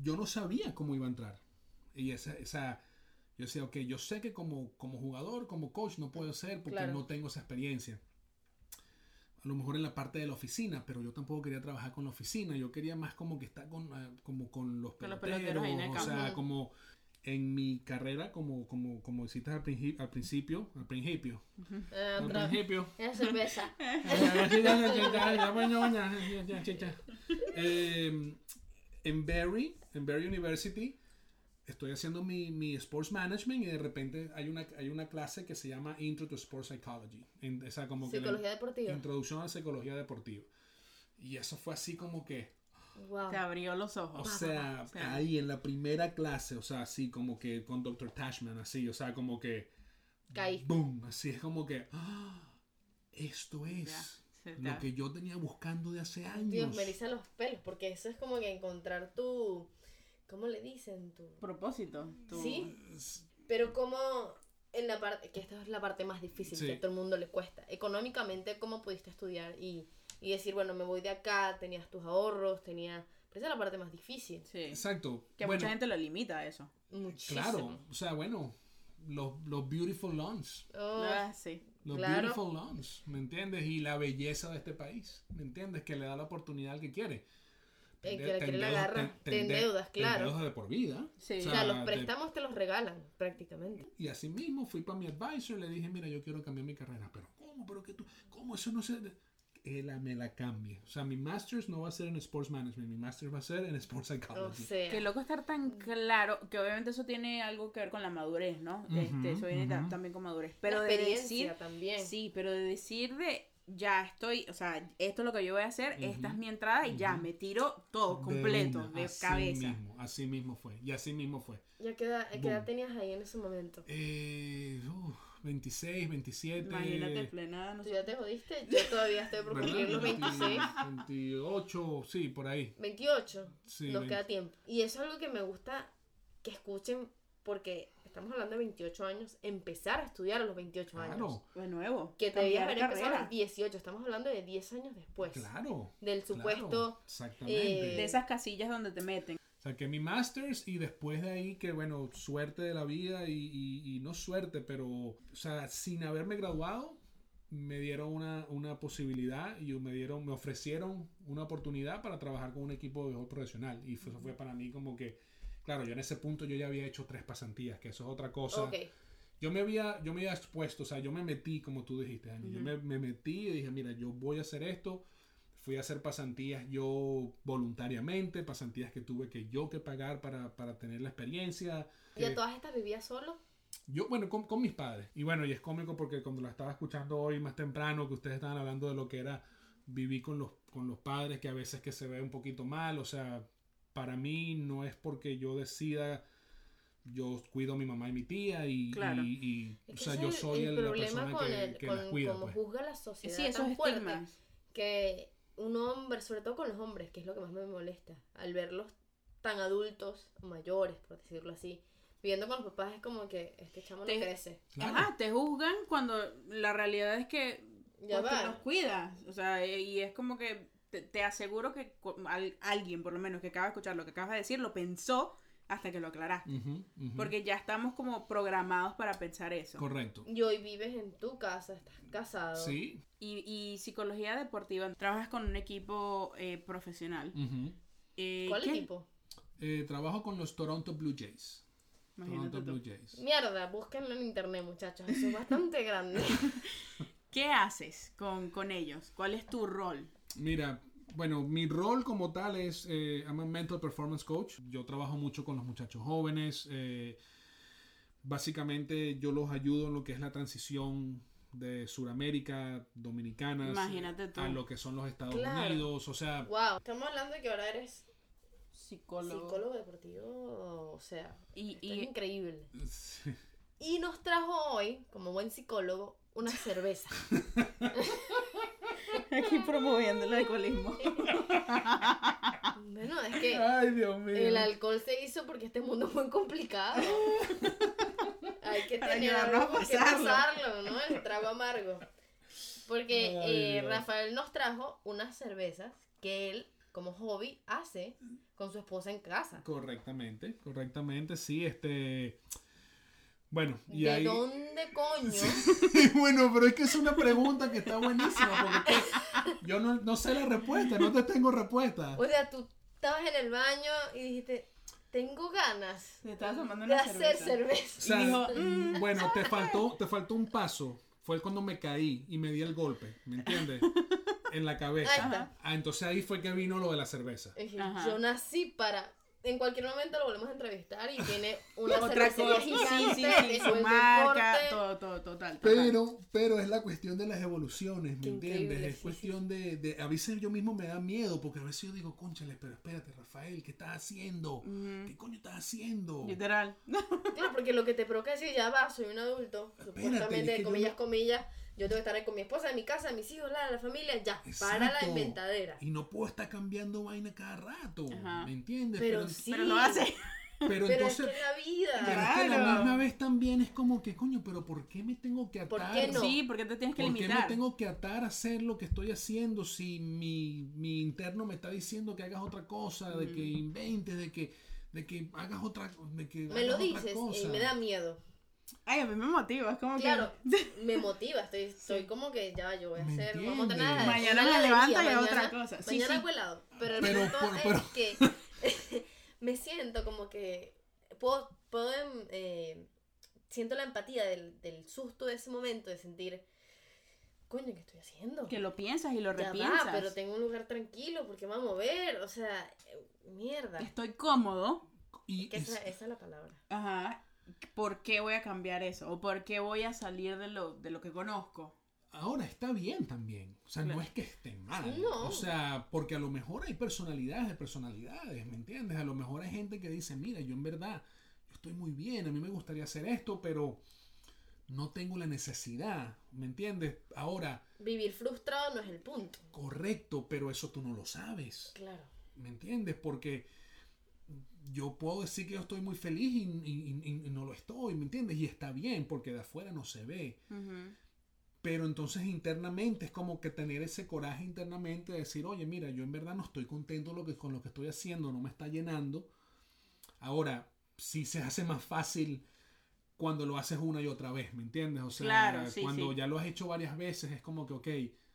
yo no sabía cómo iba a entrar. Y esa, esa yo decía, ok, yo sé que como, como jugador, como coach, no puedo ser porque Claro. no tengo esa experiencia. A lo mejor en la parte de la oficina, pero yo tampoco quería trabajar con la oficina. Yo quería más como que estar con, eh, como con los Con los peloteros. peloteros en o sea, como... en mi carrera, como, como, como hiciste al, princi- al principio, al principio, Eh, al principio, cerveza. Eh, en Berry, en Berry University, estoy haciendo mi, mi sports management y de repente hay una, hay una clase que se llama Intro to Sports Psychology. En, esa como que la Psicología deportiva. introducción a la psicología deportiva. Y eso fue así como que, Wow. Te abrió los o ojos. sea, sea. ahí en la primera clase, o sea, así como que con Dr. Tashman, así, o sea, como que, Caí. boom, así es como que, ¡ah! esto es lo que yo tenía buscando de hace años. Dios, me erizan los pelos, porque eso es como que encontrar tu... ¿Cómo le dicen? Tu... propósito. tu- Sí. Pero como en la parte, que esta es la parte más difícil, Sí. que a todo el mundo le cuesta. Económicamente, ¿cómo pudiste estudiar y, y decir, bueno, me voy de acá, tenías tus ahorros, tenías... Pero esa es la parte más difícil. Sí. Exacto. Que bueno, mucha gente lo limita a eso. Muchísimo. claro, o sea, bueno, los, los beautiful lawns, Oh, Ah, sí. los Claro. beautiful lawns, ¿me entiendes? Y la belleza de este país, ¿me entiendes? Que le da la oportunidad al que quiere. El que Te la quiere la agarra, te ende- endeudas, claro. endeudas de por vida. Sí. o sea, los de- préstamos te los regalan, prácticamente. y así mismo fui para mi advisor, le dije, mira, yo quiero cambiar mi carrera. Pero, ¿cómo? ¿Pero que tú? ¿Cómo? Eso no se... Él me la cambie. O sea, mi master's no va a ser en Sports Management, mi master's va a ser en Sports O Psychology. sea, Qué loco estar tan claro, que obviamente eso tiene algo que ver con la madurez, ¿no? este, eso viene ta- ujú. también con madurez. Pero la de experiencia decir, también. sí, pero de decir de ya estoy, o sea, esto es lo que yo voy a hacer, esta es mi entrada y ya, me tiro todo completo, una, de, así cabeza. Mismo, así mismo fue. Y así mismo fue. ¿Ya qué edad, qué edad Boom. tenías ahí en ese momento? Eh, uf, 26, 27. Imagínate, plena, no ¿Tú sé. ya te jodiste? Yo todavía estoy por cumplir los 26. 28, sí, por ahí. 28. Sí, Nos 20. queda tiempo. Y eso es algo que me gusta que escuchen porque estamos hablando de 28 años, empezar a estudiar a los 28 años. Claro, De nuevo. Que te debías haber empezado a los 18, estamos hablando de 10 años después. claro. Del claro, supuesto... exactamente. eh, De esas casillas donde te meten. Saqué mi master's y después de ahí que, bueno, suerte de la vida y, y- y no suerte, pero, o sea, sin haberme graduado, me dieron una, una posibilidad y me dieron, me ofrecieron una oportunidad para trabajar con un equipo de béisbol profesional. Y eso fue para mí como que, claro, yo en ese punto yo ya había hecho tres pasantías, que eso es otra cosa. Yo me había, yo me había expuesto, o sea, yo me metí, como tú dijiste, Ani, yo me, me metí y dije, mira, yo voy a hacer esto. Fui a hacer pasantías yo voluntariamente, pasantías que tuve que yo que pagar para, para tener la experiencia. ¿Y Eh, a todas estas vivías solo? yo, bueno, con, con mis padres. Y bueno, y es cómico porque cuando la estaba escuchando hoy más temprano, que ustedes estaban hablando de lo que era vivir con los, con los padres, que a veces que se ve un poquito mal, o sea, para mí no es porque yo decida, yo cuido a mi mamá y mi tía y, Claro. y- y, o sea, yo soy el- la problema persona con, que, el, que con las cuida. cómo pues. juzga la sociedad Sí, tan fuerte estigmas. que un hombre, sobre todo con los hombres, que es lo que más me molesta, al verlos tan adultos, mayores, por decirlo así, viviendo con los papás es como que este chamo no Te- crece. Claro. Ajá, te juzgan cuando la realidad es que Ya tú va. los cuidas. O sea, y es como que te, te aseguro que al- alguien, por lo menos, que acaba de escuchar lo que acabas de decir, lo pensó hasta que lo aclaraste. Porque ya estamos como programados para pensar eso. Correcto. Y hoy vives en tu casa, estás casado. Sí. Y, y psicología deportiva, trabajas con un equipo eh, profesional. Eh, ¿Cuál ¿qué- equipo? Eh, trabajo con los Toronto Blue Jays. Imagínate Toronto tú. Blue Jays. Mierda, búsquenlo en internet, muchachos. Eso es bastante grande. ¿Qué haces con, con ellos? ¿Cuál es tu rol? Mira, bueno, mi rol como tal es, eh, I'm a mental performance coach. Yo trabajo mucho con los muchachos jóvenes. eh, básicamente yo los ayudo en lo que es la transición de Sudamérica, Dominicana, a lo que son los Estados Claro. Unidos. O sea, wow, estamos hablando de que ahora eres Psicólogo. psicólogo deportivo, o sea, Y, esto y- es increíble. Y nos trajo hoy, como buen psicólogo, una cerveza. aquí promoviendo el alcoholismo. Bueno, es que Ay, Dios mío. el alcohol se hizo porque este mundo es muy complicado. Hay que Para tener algo a por qué pasarlo. pasarlo, ¿no? El trago amargo. Porque Ay, eh. Rafael nos trajo unas cervezas que él, como hobby, hace con su esposa en casa. Correctamente, correctamente, sí, este... Bueno, y ¿De ahí... dónde coño? bueno, pero es que es una pregunta que está buenísima, porque yo no, no sé la respuesta, no te tengo respuesta. O sea, tú estabas en el baño y dijiste, tengo ganas Te estabas tomando de una hacer cerveza. cerveza. O sea, Y dijo, "Mm". bueno, te faltó, te faltó un paso. Fue cuando me caí y me di el golpe, ¿me entiendes? En la Ahí cabeza. está. Ah, entonces ahí fue que vino lo de la cerveza. Ajá. Yo nací para. En cualquier momento lo volvemos a entrevistar y tiene una Otra cervecería cosa. Sí, gigante, sí, sí, su marca, todo, todo, total. total. Pero, pero es la cuestión de las evoluciones, ¿me Qué entiendes? Es sí, cuestión De, de- A veces yo mismo me da miedo, porque a veces yo digo, conchale, pero espérate, Rafael, ¿qué estás haciendo? Ujú. ¿Qué coño estás haciendo? Literal. Claro, porque lo que te provoca es decir, ya va, soy un adulto, Espérate, supuestamente, es que comillas, no- comillas, yo tengo que estar ahí con mi esposa, en mi casa, mis hijos, la, la familia, ya, para la inventadera. Y no puedo estar cambiando vaina cada rato, Ajá. ¿me entiendes? Pero sí. Pero lo hace. pero Pero entonces... es que la vida. Pero es que a la misma vez también es como que, coño, pero ¿por qué me tengo que atar? ¿Por qué no? Sí, porque te tienes que ¿Por qué me limitar. tengo que atar a hacer lo que estoy haciendo si mi, mi interno me está diciendo que hagas otra cosa, de que inventes, de que, de que hagas otra, de que Me lo otra dices cosa? y me da miedo. Ay, a mí me motiva. Es como Claro, que. me motiva, estoy, estoy como que ya yo voy a ¿Me hacer, vamos a tener entiendes? Mañana me levanto y mañana- otra cosa. Sí, mañana sí. helado, pero el Pero, punto por- es que me siento como que puedo, puedo em, eh, siento la empatía del, del susto de ese momento de sentir, coño, ¿qué estoy haciendo? Que lo piensas y lo ya repiensas. va, pero tengo un lugar tranquilo porque me va a mover, o sea, eh, mierda. Estoy cómodo. Y, Que y- esa, esa es la palabra. Ajá. ¿Por qué voy a cambiar eso? ¿O por qué voy a salir de lo, de lo que conozco? ahora está bien también. O sea, no es que esté mal. No. O sea, porque a lo mejor hay personalidades de personalidades, ¿me entiendes? A lo mejor hay gente que dice, mira, yo en verdad, yo estoy muy bien, a mí me gustaría hacer esto, pero no tengo la necesidad, ¿me entiendes? Ahora, Vivir frustrado no es el punto. correcto, pero eso tú no lo sabes. Claro. ¿Me entiendes? Porque yo puedo decir que yo estoy muy feliz y, y- y- y no lo estoy, ¿me entiendes? Y está bien, porque de afuera no se ve. Pero entonces internamente es como que tener ese coraje internamente de decir, oye, mira, yo en verdad no estoy contento lo que, con lo que estoy haciendo, no me está llenando. Ahora, sí se hace más fácil cuando lo haces una y otra vez, ¿me entiendes? O sea, Claro, sí, cuando sí. ya lo has hecho varias veces es como que, ok,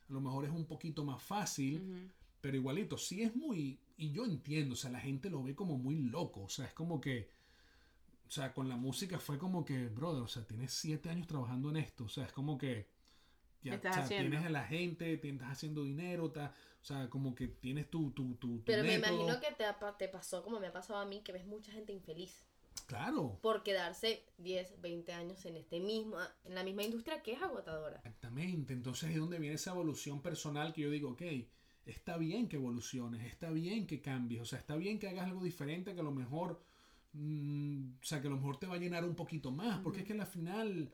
a lo mejor es un poquito más fácil. Pero igualito, sí es muy. Y yo entiendo, o sea, la gente lo ve como muy loco. O sea, es como que. O sea, con la música fue como que, brother, o sea, tienes siete años trabajando en esto. O sea, es como que. Ya, Estás o sea, haciendo. tienes a la gente, te estás haciendo dinero, ta- o sea, como que tienes tu, tu, tu, tu Pero me imagino que te, te pasó como me ha pasado a mí, que ves mucha gente infeliz Claro, por quedarse 10, 20 años en este mismo, en la misma industria que es agotadora. exactamente. Entonces es donde viene esa evolución personal que yo digo, ok, está bien que evoluciones, está bien que cambies, o sea, está bien que hagas algo diferente que a lo mejor, mm, o sea, que a lo mejor te va a llenar un poquito más, porque es que al final,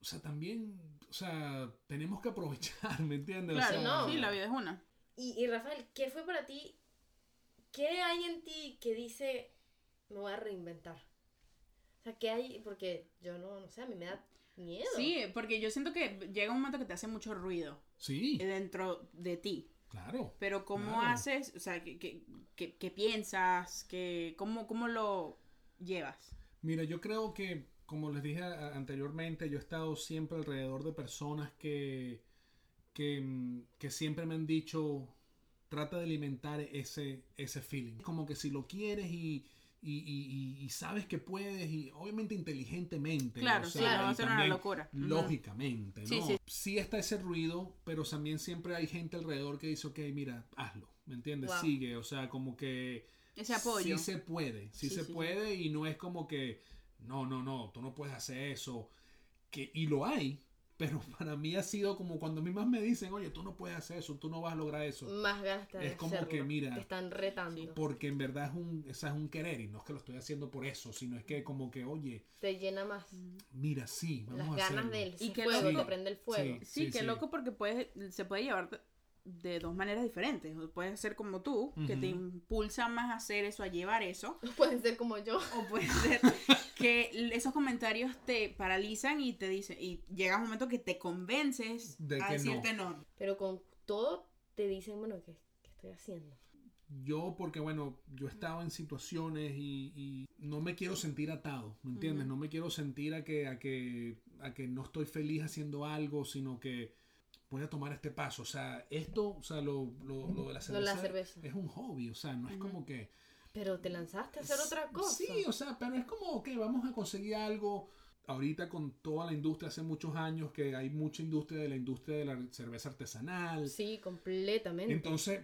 o sea, también, o sea, tenemos que aprovechar, ¿me entiendes? O Claro, sea, no. sí, la vida es una. Y, y Rafael, ¿qué fue para ti? ¿Qué hay en ti que dice, me voy a reinventar? O sea, ¿qué hay? Porque yo no, no sé, a mí me da miedo. Sí, porque yo siento que llega un momento que te hace mucho ruido Sí, dentro de ti. Claro. Pero ¿cómo Claro. haces? O sea, ¿qué, qué, qué- qué piensas? ¿Qué, cómo, ¿Cómo lo llevas? Mira, yo creo que, como les dije anteriormente, yo he estado siempre alrededor de personas que, que, mm, que siempre me han dicho, trata de alimentar ese, ese feeling. Como que si lo quieres y, y, y- y- y sabes que puedes, y obviamente inteligentemente. Claro, o sí, sea, no va a ser una locura. Lógicamente, ¿no? Sí, Sí, sí. está ese ruido, pero también siempre hay gente alrededor que dice, ok, mira, hazlo, ¿me entiendes? Wow. Sigue, o sea, como que... Ese apoyo. Sí se puede, sí, Sí, se puede y no es como que, no, no, no, tú no puedes hacer eso. Que, y lo hay, pero para mí ha sido como cuando más me dicen, oye, tú no puedes hacer eso, tú no vas a lograr eso. Más de Es como hacerlo. que, mira, Te están retando. Porque en verdad es un, esa es un querer y no es que lo estoy haciendo por eso, sino es que como que, oye, Te llena más. mira, sí, vamos Las a ganas hacerlo. de él. Y que fuego, loco- te prende el fuego. Sí, Sí, qué sí. loco porque puede, se puede llevar de dos maneras diferentes. O puedes hacer como tú, que te impulsa más a hacer eso, a llevar eso. Pueden ser como yo. O puede ser que esos comentarios te paralizan y te dicen, y llega un momento que te convences De a que decirte no. Pero con todo te dicen, bueno, ¿qué, qué estoy haciendo? Yo, porque bueno, yo he estado en situaciones y, y no me quiero sentir atado, ¿me entiendes? No me quiero sentir a que, a que, a que no estoy feliz haciendo algo, sino que voy a tomar este paso. O sea, esto, o sea, lo, lo, lo de la cerveza, la cerveza. es un hobby, o sea, no es como que... Pero te lanzaste a hacer otra cosa. Sí, o sea, pero es como, ok, vamos a conseguir algo. Ahorita con toda la industria, hace muchos años que hay mucha industria de la industria de la cerveza artesanal. Sí, completamente. Entonces,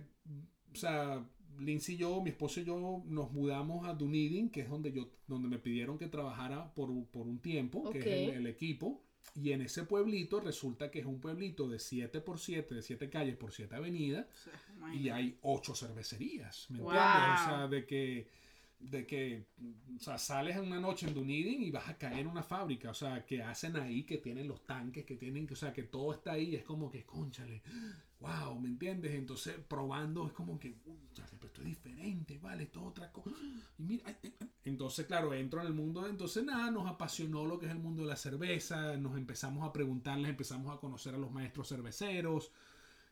o sea, Lindsay y yo, mi esposo y yo, nos mudamos a Dunedin, que es donde yo, donde me pidieron que trabajara por, por un tiempo, que es el equipo. Y en ese pueblito resulta que es un pueblito de 7 por 7, de 7 calles por 7 avenidas, y hay 8 cervecerías. ¿Me Wow. entiendes? O sea, de que, de que, o sea, sales una noche en Dunedin y vas a caer en una fábrica, o sea, que hacen ahí, que tienen los tanques, que tienen, que, o sea, que todo está ahí, es como que, conchale, wow, ¿me entiendes? Entonces, probando es como que, "Uy, pero esto es diferente, vale, esto es otra cosa. Y mira, entonces, claro, entro en el mundo, entonces nada, nos apasionó lo que es el mundo de la cerveza, nos empezamos a preguntarles, empezamos a conocer a los maestros cerveceros,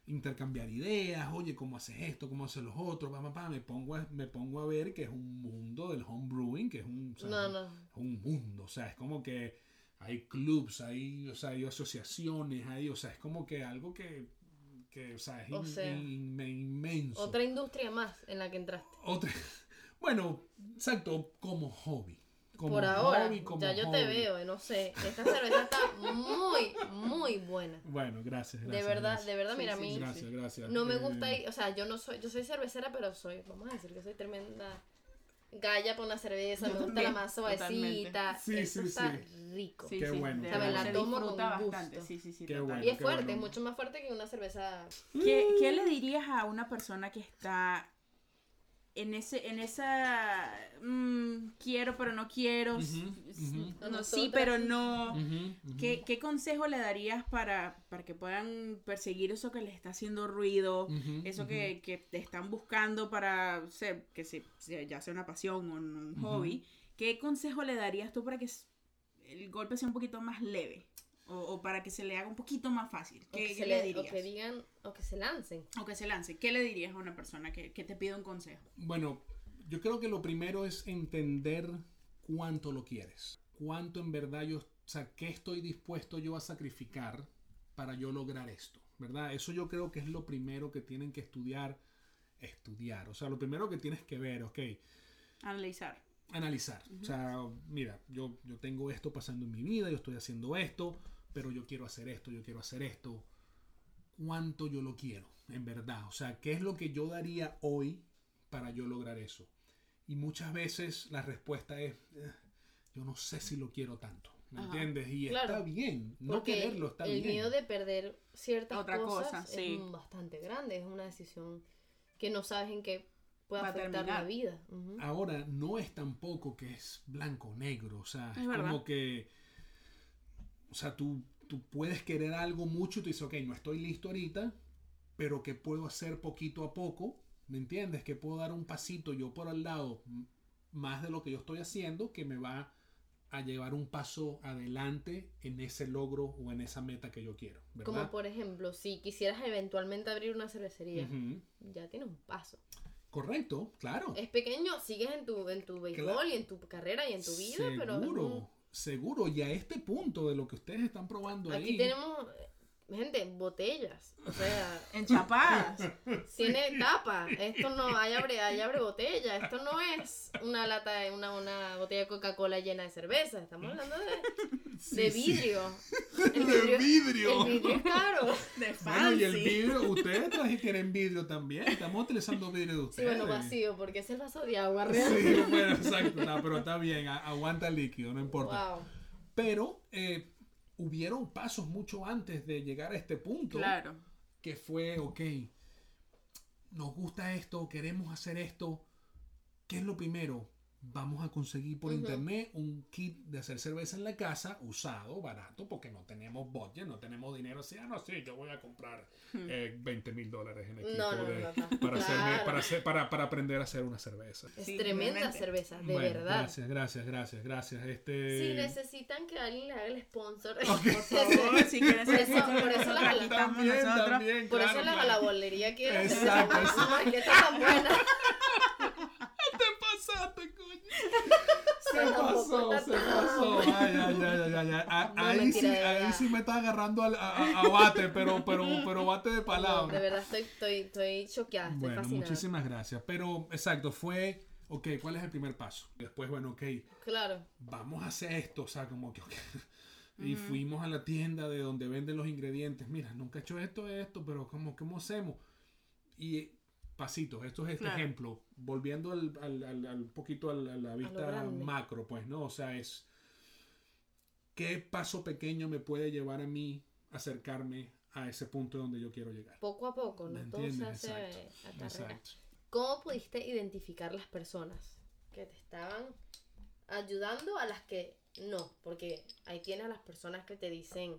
intercambiar ideas, oye, ¿cómo haces esto? ¿Cómo haces los otros? Pa, pa, pa. Me, pongo a, me pongo a ver que es un mundo del homebrewing, que es un, o sea, No, no. es un mundo, o sea, es como que hay clubs, hay, o sea, hay asociaciones, hay, o sea, es como que algo que, que o sea, es O in- sea, in- inmenso. Otra industria más en la que entraste. Otra- bueno, exacto, como hobby. Como Por ahora, hobby, como ya yo te veo, eh, no sé. Esta cerveza está muy, muy buena. Bueno, gracias, De verdad, gracias. de verdad, Sí, mira, a mí Gracias, gracias. no me gusta ir, o sea, yo no soy, yo soy cervecera, pero soy, vamos a decir que soy tremenda galla por una cerveza, Yo me gusta también, la más suavecita, Sí, eso sí, está sí. rico. Sí, Qué sí, bueno, La tomo con bastante. gusto. Sí, sí, sí. Qué bueno. Y es qué fuerte, bueno. mucho más fuerte que una cerveza. ¿Qué, qué le dirías a una persona que está en ese, en esa mm, quiero pero no quiero, no, sí pero no? ¿Qué, qué consejo le darías para, para que puedan perseguir eso que les está haciendo ruido? Eso que, que te están buscando para, o sea, que se, ya sea una pasión o un, hobby. ¿Qué consejo le darías tú para que el golpe sea un poquito más leve? O, o para que se le haga un poquito más fácil. O ¿Qué, que, qué se le le- o dirías? que digan, o que se lancen. O que se lance. ¿Qué le dirías a una persona que, que te pide un consejo? Bueno, yo creo que lo primero es entender cuánto lo quieres. Cuánto en verdad yo, o sea, qué estoy dispuesto yo a sacrificar para yo lograr esto, ¿verdad? Eso yo creo que es lo primero que tienen que estudiar, estudiar. O sea, lo primero que tienes que ver, ok, Analizar. analizar. O sea, mira, yo, yo tengo esto pasando en mi vida, yo estoy haciendo esto, pero yo quiero hacer esto, yo quiero hacer esto. ¿Cuánto yo lo quiero, en verdad? O sea, ¿qué es lo que yo daría hoy para yo lograr eso? Y muchas veces la respuesta es, "Eh, yo no sé si lo quiero tanto. ¿Me Ajá. entiendes? Y Claro. está bien. No Porque quererlo está el bien. miedo de perder ciertas Otra cosas cosa, sí. es bastante grande. Es una decisión que no sabes en qué puede Va afectar terminar. la vida. Ahora, no es tampoco que es blanco o negro, o sea, Es es, verdad. como que, o sea, tú, tú puedes querer algo mucho y tú dices, ok, no estoy listo ahorita, pero que puedo hacer poquito a poco, ¿me entiendes? Que puedo dar un pasito yo por al lado más de lo que yo estoy haciendo, que me va a llevar un paso adelante en ese logro o en esa meta que yo quiero, ¿verdad? Como por ejemplo, si quisieras eventualmente abrir una cervecería, ya tienes un paso. Correcto, claro. Es pequeño, sigues en tu, en tu béisbol Claro. y en tu carrera y en tu vida, pero es Seguro, un- seguro. Y a este punto de lo que ustedes están probando aquí ahí. tenemos, gente, botellas. O sea, Enchapadas. tiene tapa. Esto no, hay abre, hay abre botella. Esto no es una lata, una, una botella de Coca-Cola llena de cerveza. Estamos hablando de, Sí, de sí. vidrio. El De vidrio. El vidrio es caro. De Bueno, y el fancy. vidrio, ustedes traje- tienen vidrio también. Estamos utilizando vidrio de Sí, ustedes. bueno, vacío, porque es el vaso de agua Sí, real. bueno, exacto. No, pero está bien, aguanta el líquido, no importa. Wow. Pero eh, hubieron pasos mucho antes de llegar a este punto. Claro. Que fue, ok, nos gusta esto, queremos hacer esto. ¿Qué es lo primero? Vamos a conseguir por Ujú. internet un kit de hacer cerveza en la casa, usado, barato, porque no tenemos budget, no tenemos dinero. Así, ah, no, sí, yo voy a comprar eh, 20 mil dólares en equipo No, no, de- no, no. para, hacerme- Claro. para, hacer- para, para aprender a hacer una cerveza. Es Sí, tremenda realmente. cerveza, de Bueno, verdad. Gracias, gracias, gracias, gracias. Este... Si necesitan que alguien le haga el sponsor, Por favor, si quieren Por eso- por eso la- aquí estamos También, nosotros. también, por claro, eso la claro. quiere hacer Exacto, exacto. marqueta tan buena. te pasaste, coño. Se pasó, se pasó. Ay, ay, ay, ay, ay, ay. A- No, ahí, sí, ahí sí me está agarrando al- a, a- a bate, pero, pero, pero bate de No, de palabra. verdad estoy, estoy, estoy choqueada, estoy Bueno, fascinada. muchísimas gracias. Pero, exacto, fue, ok, ¿cuál es el primer paso? Después, bueno, ok, Claro. vamos a hacer esto, o sea, como que, ok. Y fuimos a la tienda de donde venden los ingredientes. Mira, nunca he hecho esto, esto, pero ¿cómo, cómo hacemos? Y pasitos, esto es este Claro. ejemplo. Volviendo al, al, al- al poquito a la vista macro, pues, ¿no? O sea, es qué paso pequeño me puede llevar a mí acercarme a ese punto donde yo quiero llegar. Poco a poco, no ¿Me todo se hace Exacto. a. Exacto. ¿Cómo pudiste identificar las personas que te estaban ayudando a las que no? Porque ahí tienes a las personas que te dicen,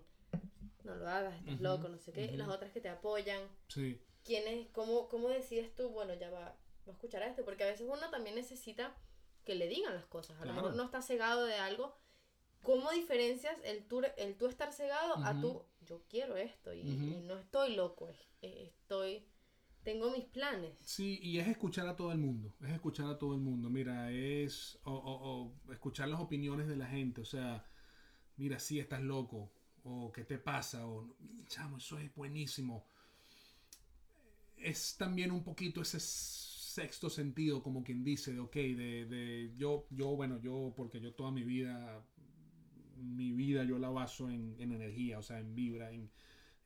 no lo hagas, estás Ujú, loco, no sé qué, y ujú. las otras que te apoyan. Sí. ¿Quiénes, cómo, ¿Cómo decides tú, bueno, ya va, va a escuchar a esto? Porque a veces uno también necesita que le digan las cosas. A lo mejor no está cegado de algo. ¿Cómo diferencias el tú, el tú estar cegado a Ujú. tú, yo quiero esto y, Ujú. y no estoy loco, es- es- estoy, tengo mis planes? Sí, y es escuchar a todo el mundo, es escuchar a todo el mundo, mira, es o, o- o escuchar las opiniones de la gente, o sea, mira, sí, estás loco, o qué te pasa, o chamo, eso es buenísimo. Es también un poquito ese sexto sentido, como quien dice, de, ok, de, de yo, yo, bueno, yo, porque yo toda mi vida, mi vida yo la baso en, en energía, o sea, en vibra, en,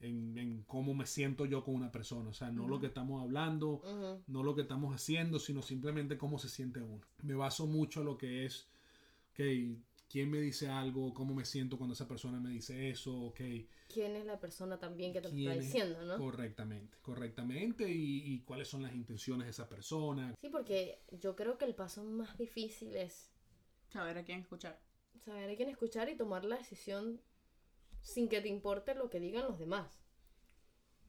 en, en cómo me siento yo con una persona, o sea, no lo que estamos hablando, no lo que estamos haciendo, sino simplemente cómo se siente uno. Me baso mucho a lo que es, ok, quién me dice algo, cómo me siento cuando esa persona me dice eso, ok, ¿Quién es la persona también que te lo está es- diciendo, no? correctamente, correctamente, y, y cuáles son las intenciones de esa persona. Sí, porque yo creo que el paso más difícil es Saber a quién escuchar. saber a quién escuchar y tomar la decisión sin que te importe lo que digan los demás.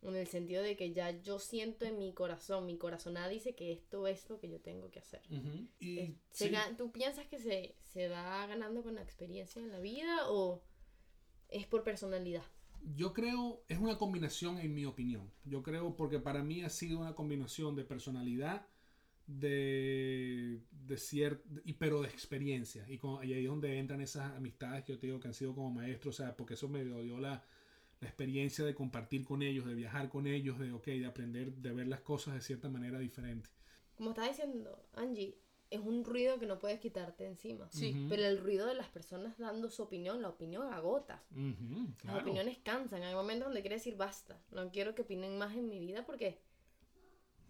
En el sentido de que ya yo siento en mi corazón, mi corazonada dice que esto es lo que yo tengo que hacer. Y Es- sí, ¿Tú piensas que se, se va ganando con la experiencia en la vida o es por personalidad? Yo creo, es una combinación en mi opinión. Yo creo porque para mí ha sido una combinación de personalidad, de, de cierto, y, pero de experiencia. Y, con- y ahí es donde entran esas amistades que yo te digo que han sido como maestros, o sea, porque eso me dio la, la experiencia de compartir con ellos, de viajar con ellos, de, ok, de aprender, de ver las cosas de cierta manera diferente. Como estaba diciendo Angie, es un ruido que no puedes quitarte encima. Sí. Pero el ruido de las personas dando su opinión, la opinión agota. Ujú, Las claro. opiniones cansan. Hay momentos donde quiere decir basta. No quiero que opinen más en mi vida porque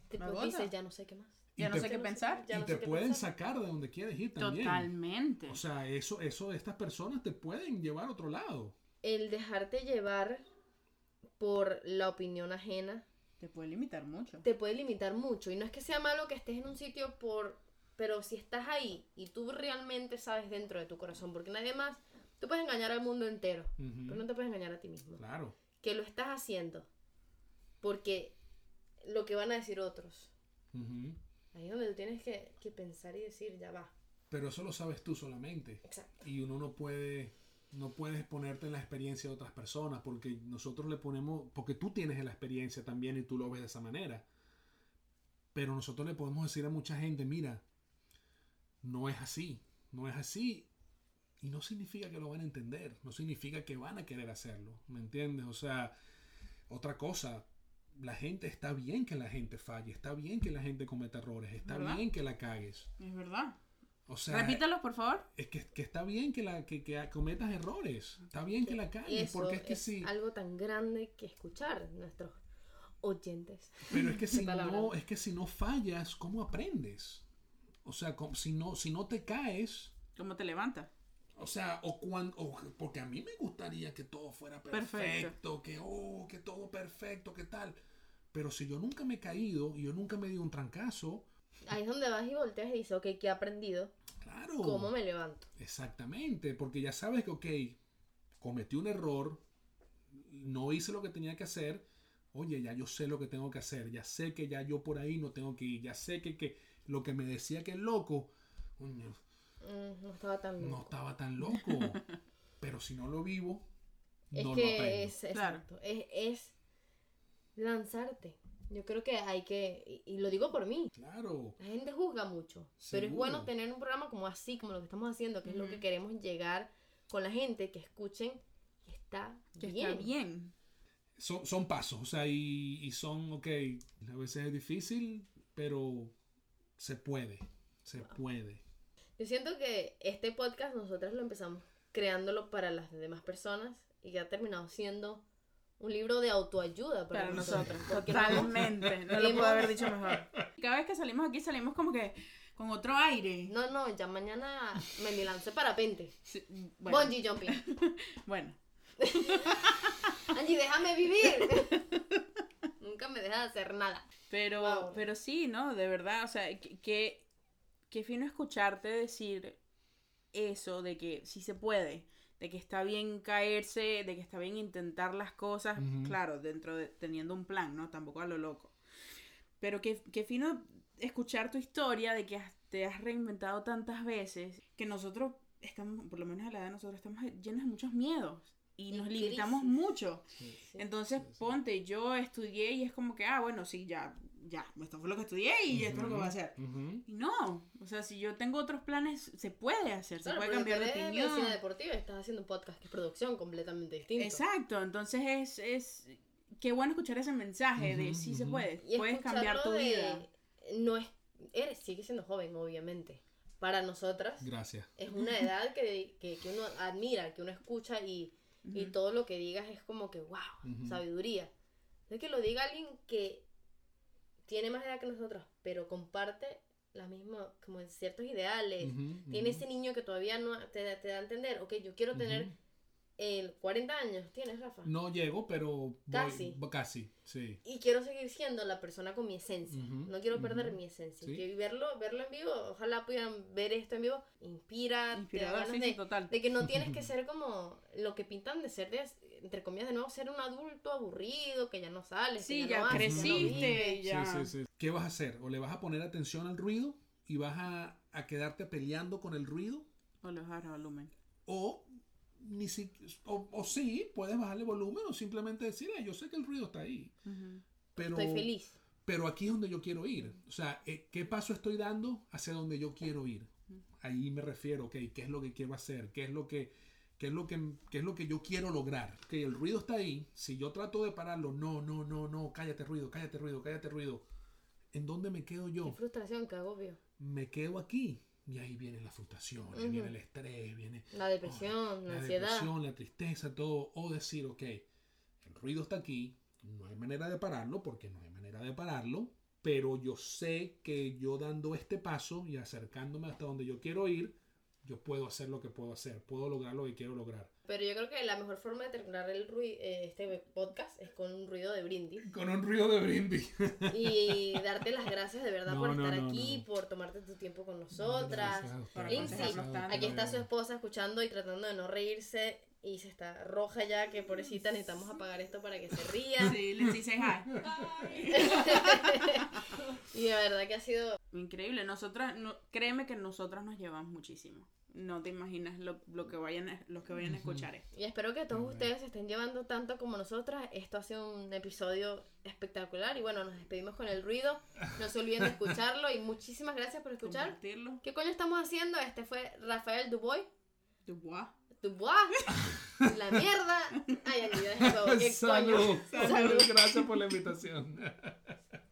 te dices ya no sé qué más. Y Ya no te- sé qué Ya no sé- pensar. y no te pueden pensar. sacar de donde quieres ir también. Totalmente. O sea, eso, eso, estas personas te pueden llevar a otro lado. El dejarte llevar por la opinión ajena Te puede limitar mucho. te puede limitar mucho. Y no es que sea malo que estés en un sitio por... Pero si estás ahí y tú realmente sabes dentro de tu corazón, porque nadie más... Tú puedes engañar al mundo entero, pero no te puedes engañar a ti mismo. Claro. Que lo estás haciendo porque lo que van a decir otros. Ahí es donde tú tienes que, que pensar y decir, ya va. Pero eso lo sabes tú solamente. Exacto. Y uno no puede, no puedes ponerte en la experiencia de otras personas porque nosotros le ponemos, porque tú tienes la experiencia también y tú lo ves de esa manera. Pero nosotros le podemos decir a mucha gente, mira, no es así, no es así. Y no significa que lo van a entender, no significa que van a querer hacerlo, ¿me entiendes? O sea, otra cosa, la gente está bien que la gente falle, está bien que la gente cometa errores, está ¿Verdad? bien que la cagues. Es verdad. O sea, Repítalos, por favor. es que, que está bien que, la, que, que cometas errores. Está bien que la. Eso Porque es que es sí. algo tan grande que escuchar nuestros oyentes. Pero es que si no, es que si no fallas, ¿cómo aprendes? O sea, si no, si no te caes, ¿Cómo te levanta? o sea, o cuando, porque a mí me gustaría que todo fuera perfecto, Perfecto. que oh, que todo perfecto, que tal. Pero si yo nunca me he caído y yo nunca me di un trancazo, Ahí es donde vas y volteas y dices, ok, ¿qué he aprendido? claro. ¿Cómo me levanto? Exactamente, porque ya sabes que, ok, cometí un error, no hice lo que tenía que hacer, oye, ya yo sé lo que tengo que hacer, ya sé que ya yo por ahí no tengo que ir, ya sé que, que lo que me decía que es loco, Mm, no estaba tan loco. no estaba tan loco, pero si no lo vivo, es no lo que aprendo. es, exacto, es, es lanzarte. Yo creo que hay que, y, y lo digo por mí, Claro, la gente juzga mucho, pero es bueno tener un programa como así, como lo que estamos haciendo, que es lo que queremos llegar con la gente, que escuchen, que está Que bien. está bien. son, son pasos, o sea, y, y son, ok, a veces es difícil, pero se puede, Se puede. Yo siento que este podcast nosotras lo empezamos creándolo para las demás personas y que ha terminado siendo un libro de autoayuda para, nosotros, porque no hemos- totalmente. No lo puedo haber dicho mejor. Cada vez que salimos aquí salimos como que con otro aire. No, no, ya mañana me lancé parapente. Sí, Bueno, Bungee jumping. bueno, Angie, déjame vivir. Nunca me deja de hacer nada. pero, Wow. pero sí, ¿no? De verdad, o sea, que, que, qué fino escucharte decir eso de que sí se puede, de que está bien caerse, de que está bien intentar las cosas, claro, dentro de teniendo un plan, ¿no? Tampoco a lo loco. Pero qué, qué fino escuchar tu historia de que has- te has reinventado tantas veces que nosotros estamos, por lo menos a la edad de nosotros, estamos llenos de muchos miedos y Y nos limitamos mucho. Sí. Entonces, sí, sí. ponte, yo estudié y es como que, ah, bueno, sí, ya, ya, esto fue lo que estudié y esto es lo que voy a hacer. Ujú. Y no, o sea, si yo tengo otros planes, se puede hacer, se Claro, puede porque cambiar de opinión. medicina deportiva y estás haciendo un podcast que es producción completamente distinto. Exacto, entonces es, es, qué bueno escuchar ese mensaje de sí se puede, Y puedes cambiar tu de- vida. No es, eres, sigue siendo joven, obviamente. Para nosotras Gracias. es una edad que, que, que uno admira, que uno escucha y, y Ujú. todo lo que digas es como que, wow, Ujú. sabiduría. Es que lo diga alguien que tiene más edad que nosotros, pero comparte la misma, como ciertos ideales. Tiene ese niño que todavía no te, te da a entender, ok, yo quiero tener El 40 años, ¿tienes, Rafa? No llego, pero voy- Casi. casi, sí. Y quiero seguir siendo la persona con mi esencia. No quiero perder mi esencia. Sí. Y verlo, verlo en vivo, ojalá pudieran ver esto en vivo, inspira, Inspirador, sí, de, sí, total. de que no tienes que ser como lo que pintan de ser, de, entre comillas, de nuevo, ser un adulto aburrido, que ya no sales. Sí, que ya no creciste, ya. Sí, sí, sí. ¿Qué vas a hacer? ¿O le vas a poner atención al ruido y vas a, a quedarte peleando con el ruido? O le bajar el volumen. O, ni si, o, o sí, puedes bajarle volumen o simplemente decir, "Eh, yo sé que el ruido está ahí. Pero, Estoy feliz. pero aquí es donde yo quiero ir. O sea, eh, ¿qué paso estoy dando hacia donde yo quiero ir? Ahí me refiero, ok, ¿qué es lo que quiero hacer? ¿Qué es lo que, qué es lo que, qué es lo que yo quiero lograr? Que el ruido está ahí. Si yo trato de pararlo, no, no, no, no, cállate ruido, cállate ruido, cállate ruido. ¿En dónde me quedo Qué yo? frustración, qué agobio. Me quedo aquí. Y ahí viene la frustración, ahí Ujú. viene el estrés, viene La depresión, la, la ansiedad. depresión, la tristeza, todo. O decir, ok, el ruido está aquí, no hay manera de pararlo porque no hay manera de pararlo, pero yo sé que yo dando este paso y acercándome hasta donde yo quiero ir, yo puedo hacer lo que puedo hacer, puedo lograr lo que quiero lograr. Pero yo creo que la mejor forma de terminar el eh, este podcast es con un ruido de brindis. Con un ruido de brindis. Y darte las gracias de verdad No, por no, estar no, aquí, no. por tomarte tu tiempo con nosotras. Lindsay, ustedes. Aquí está su esposa escuchando y tratando de no reírse y se está roja ya, que pobrecita, necesitamos apagar esto para que se ría. Sí, les dice hi. y de verdad que ha sido Increíble, nosotras, no, créeme que nosotras nos llevamos muchísimo. No te imaginas lo, lo que vayan a- los que vayan a escuchar esto. Y espero que todos ustedes se estén llevando tanto como nosotras. Esto ha sido un episodio espectacular. Y bueno, nos despedimos con el ruido. No se olviden de escucharlo. Y muchísimas gracias por escuchar. ¿Qué coño estamos haciendo? Este fue Rafael Dubois. Dubois. Dubois. La mierda. Ay, el huevo. ¿Qué coño? Salud. Gracias por la invitación.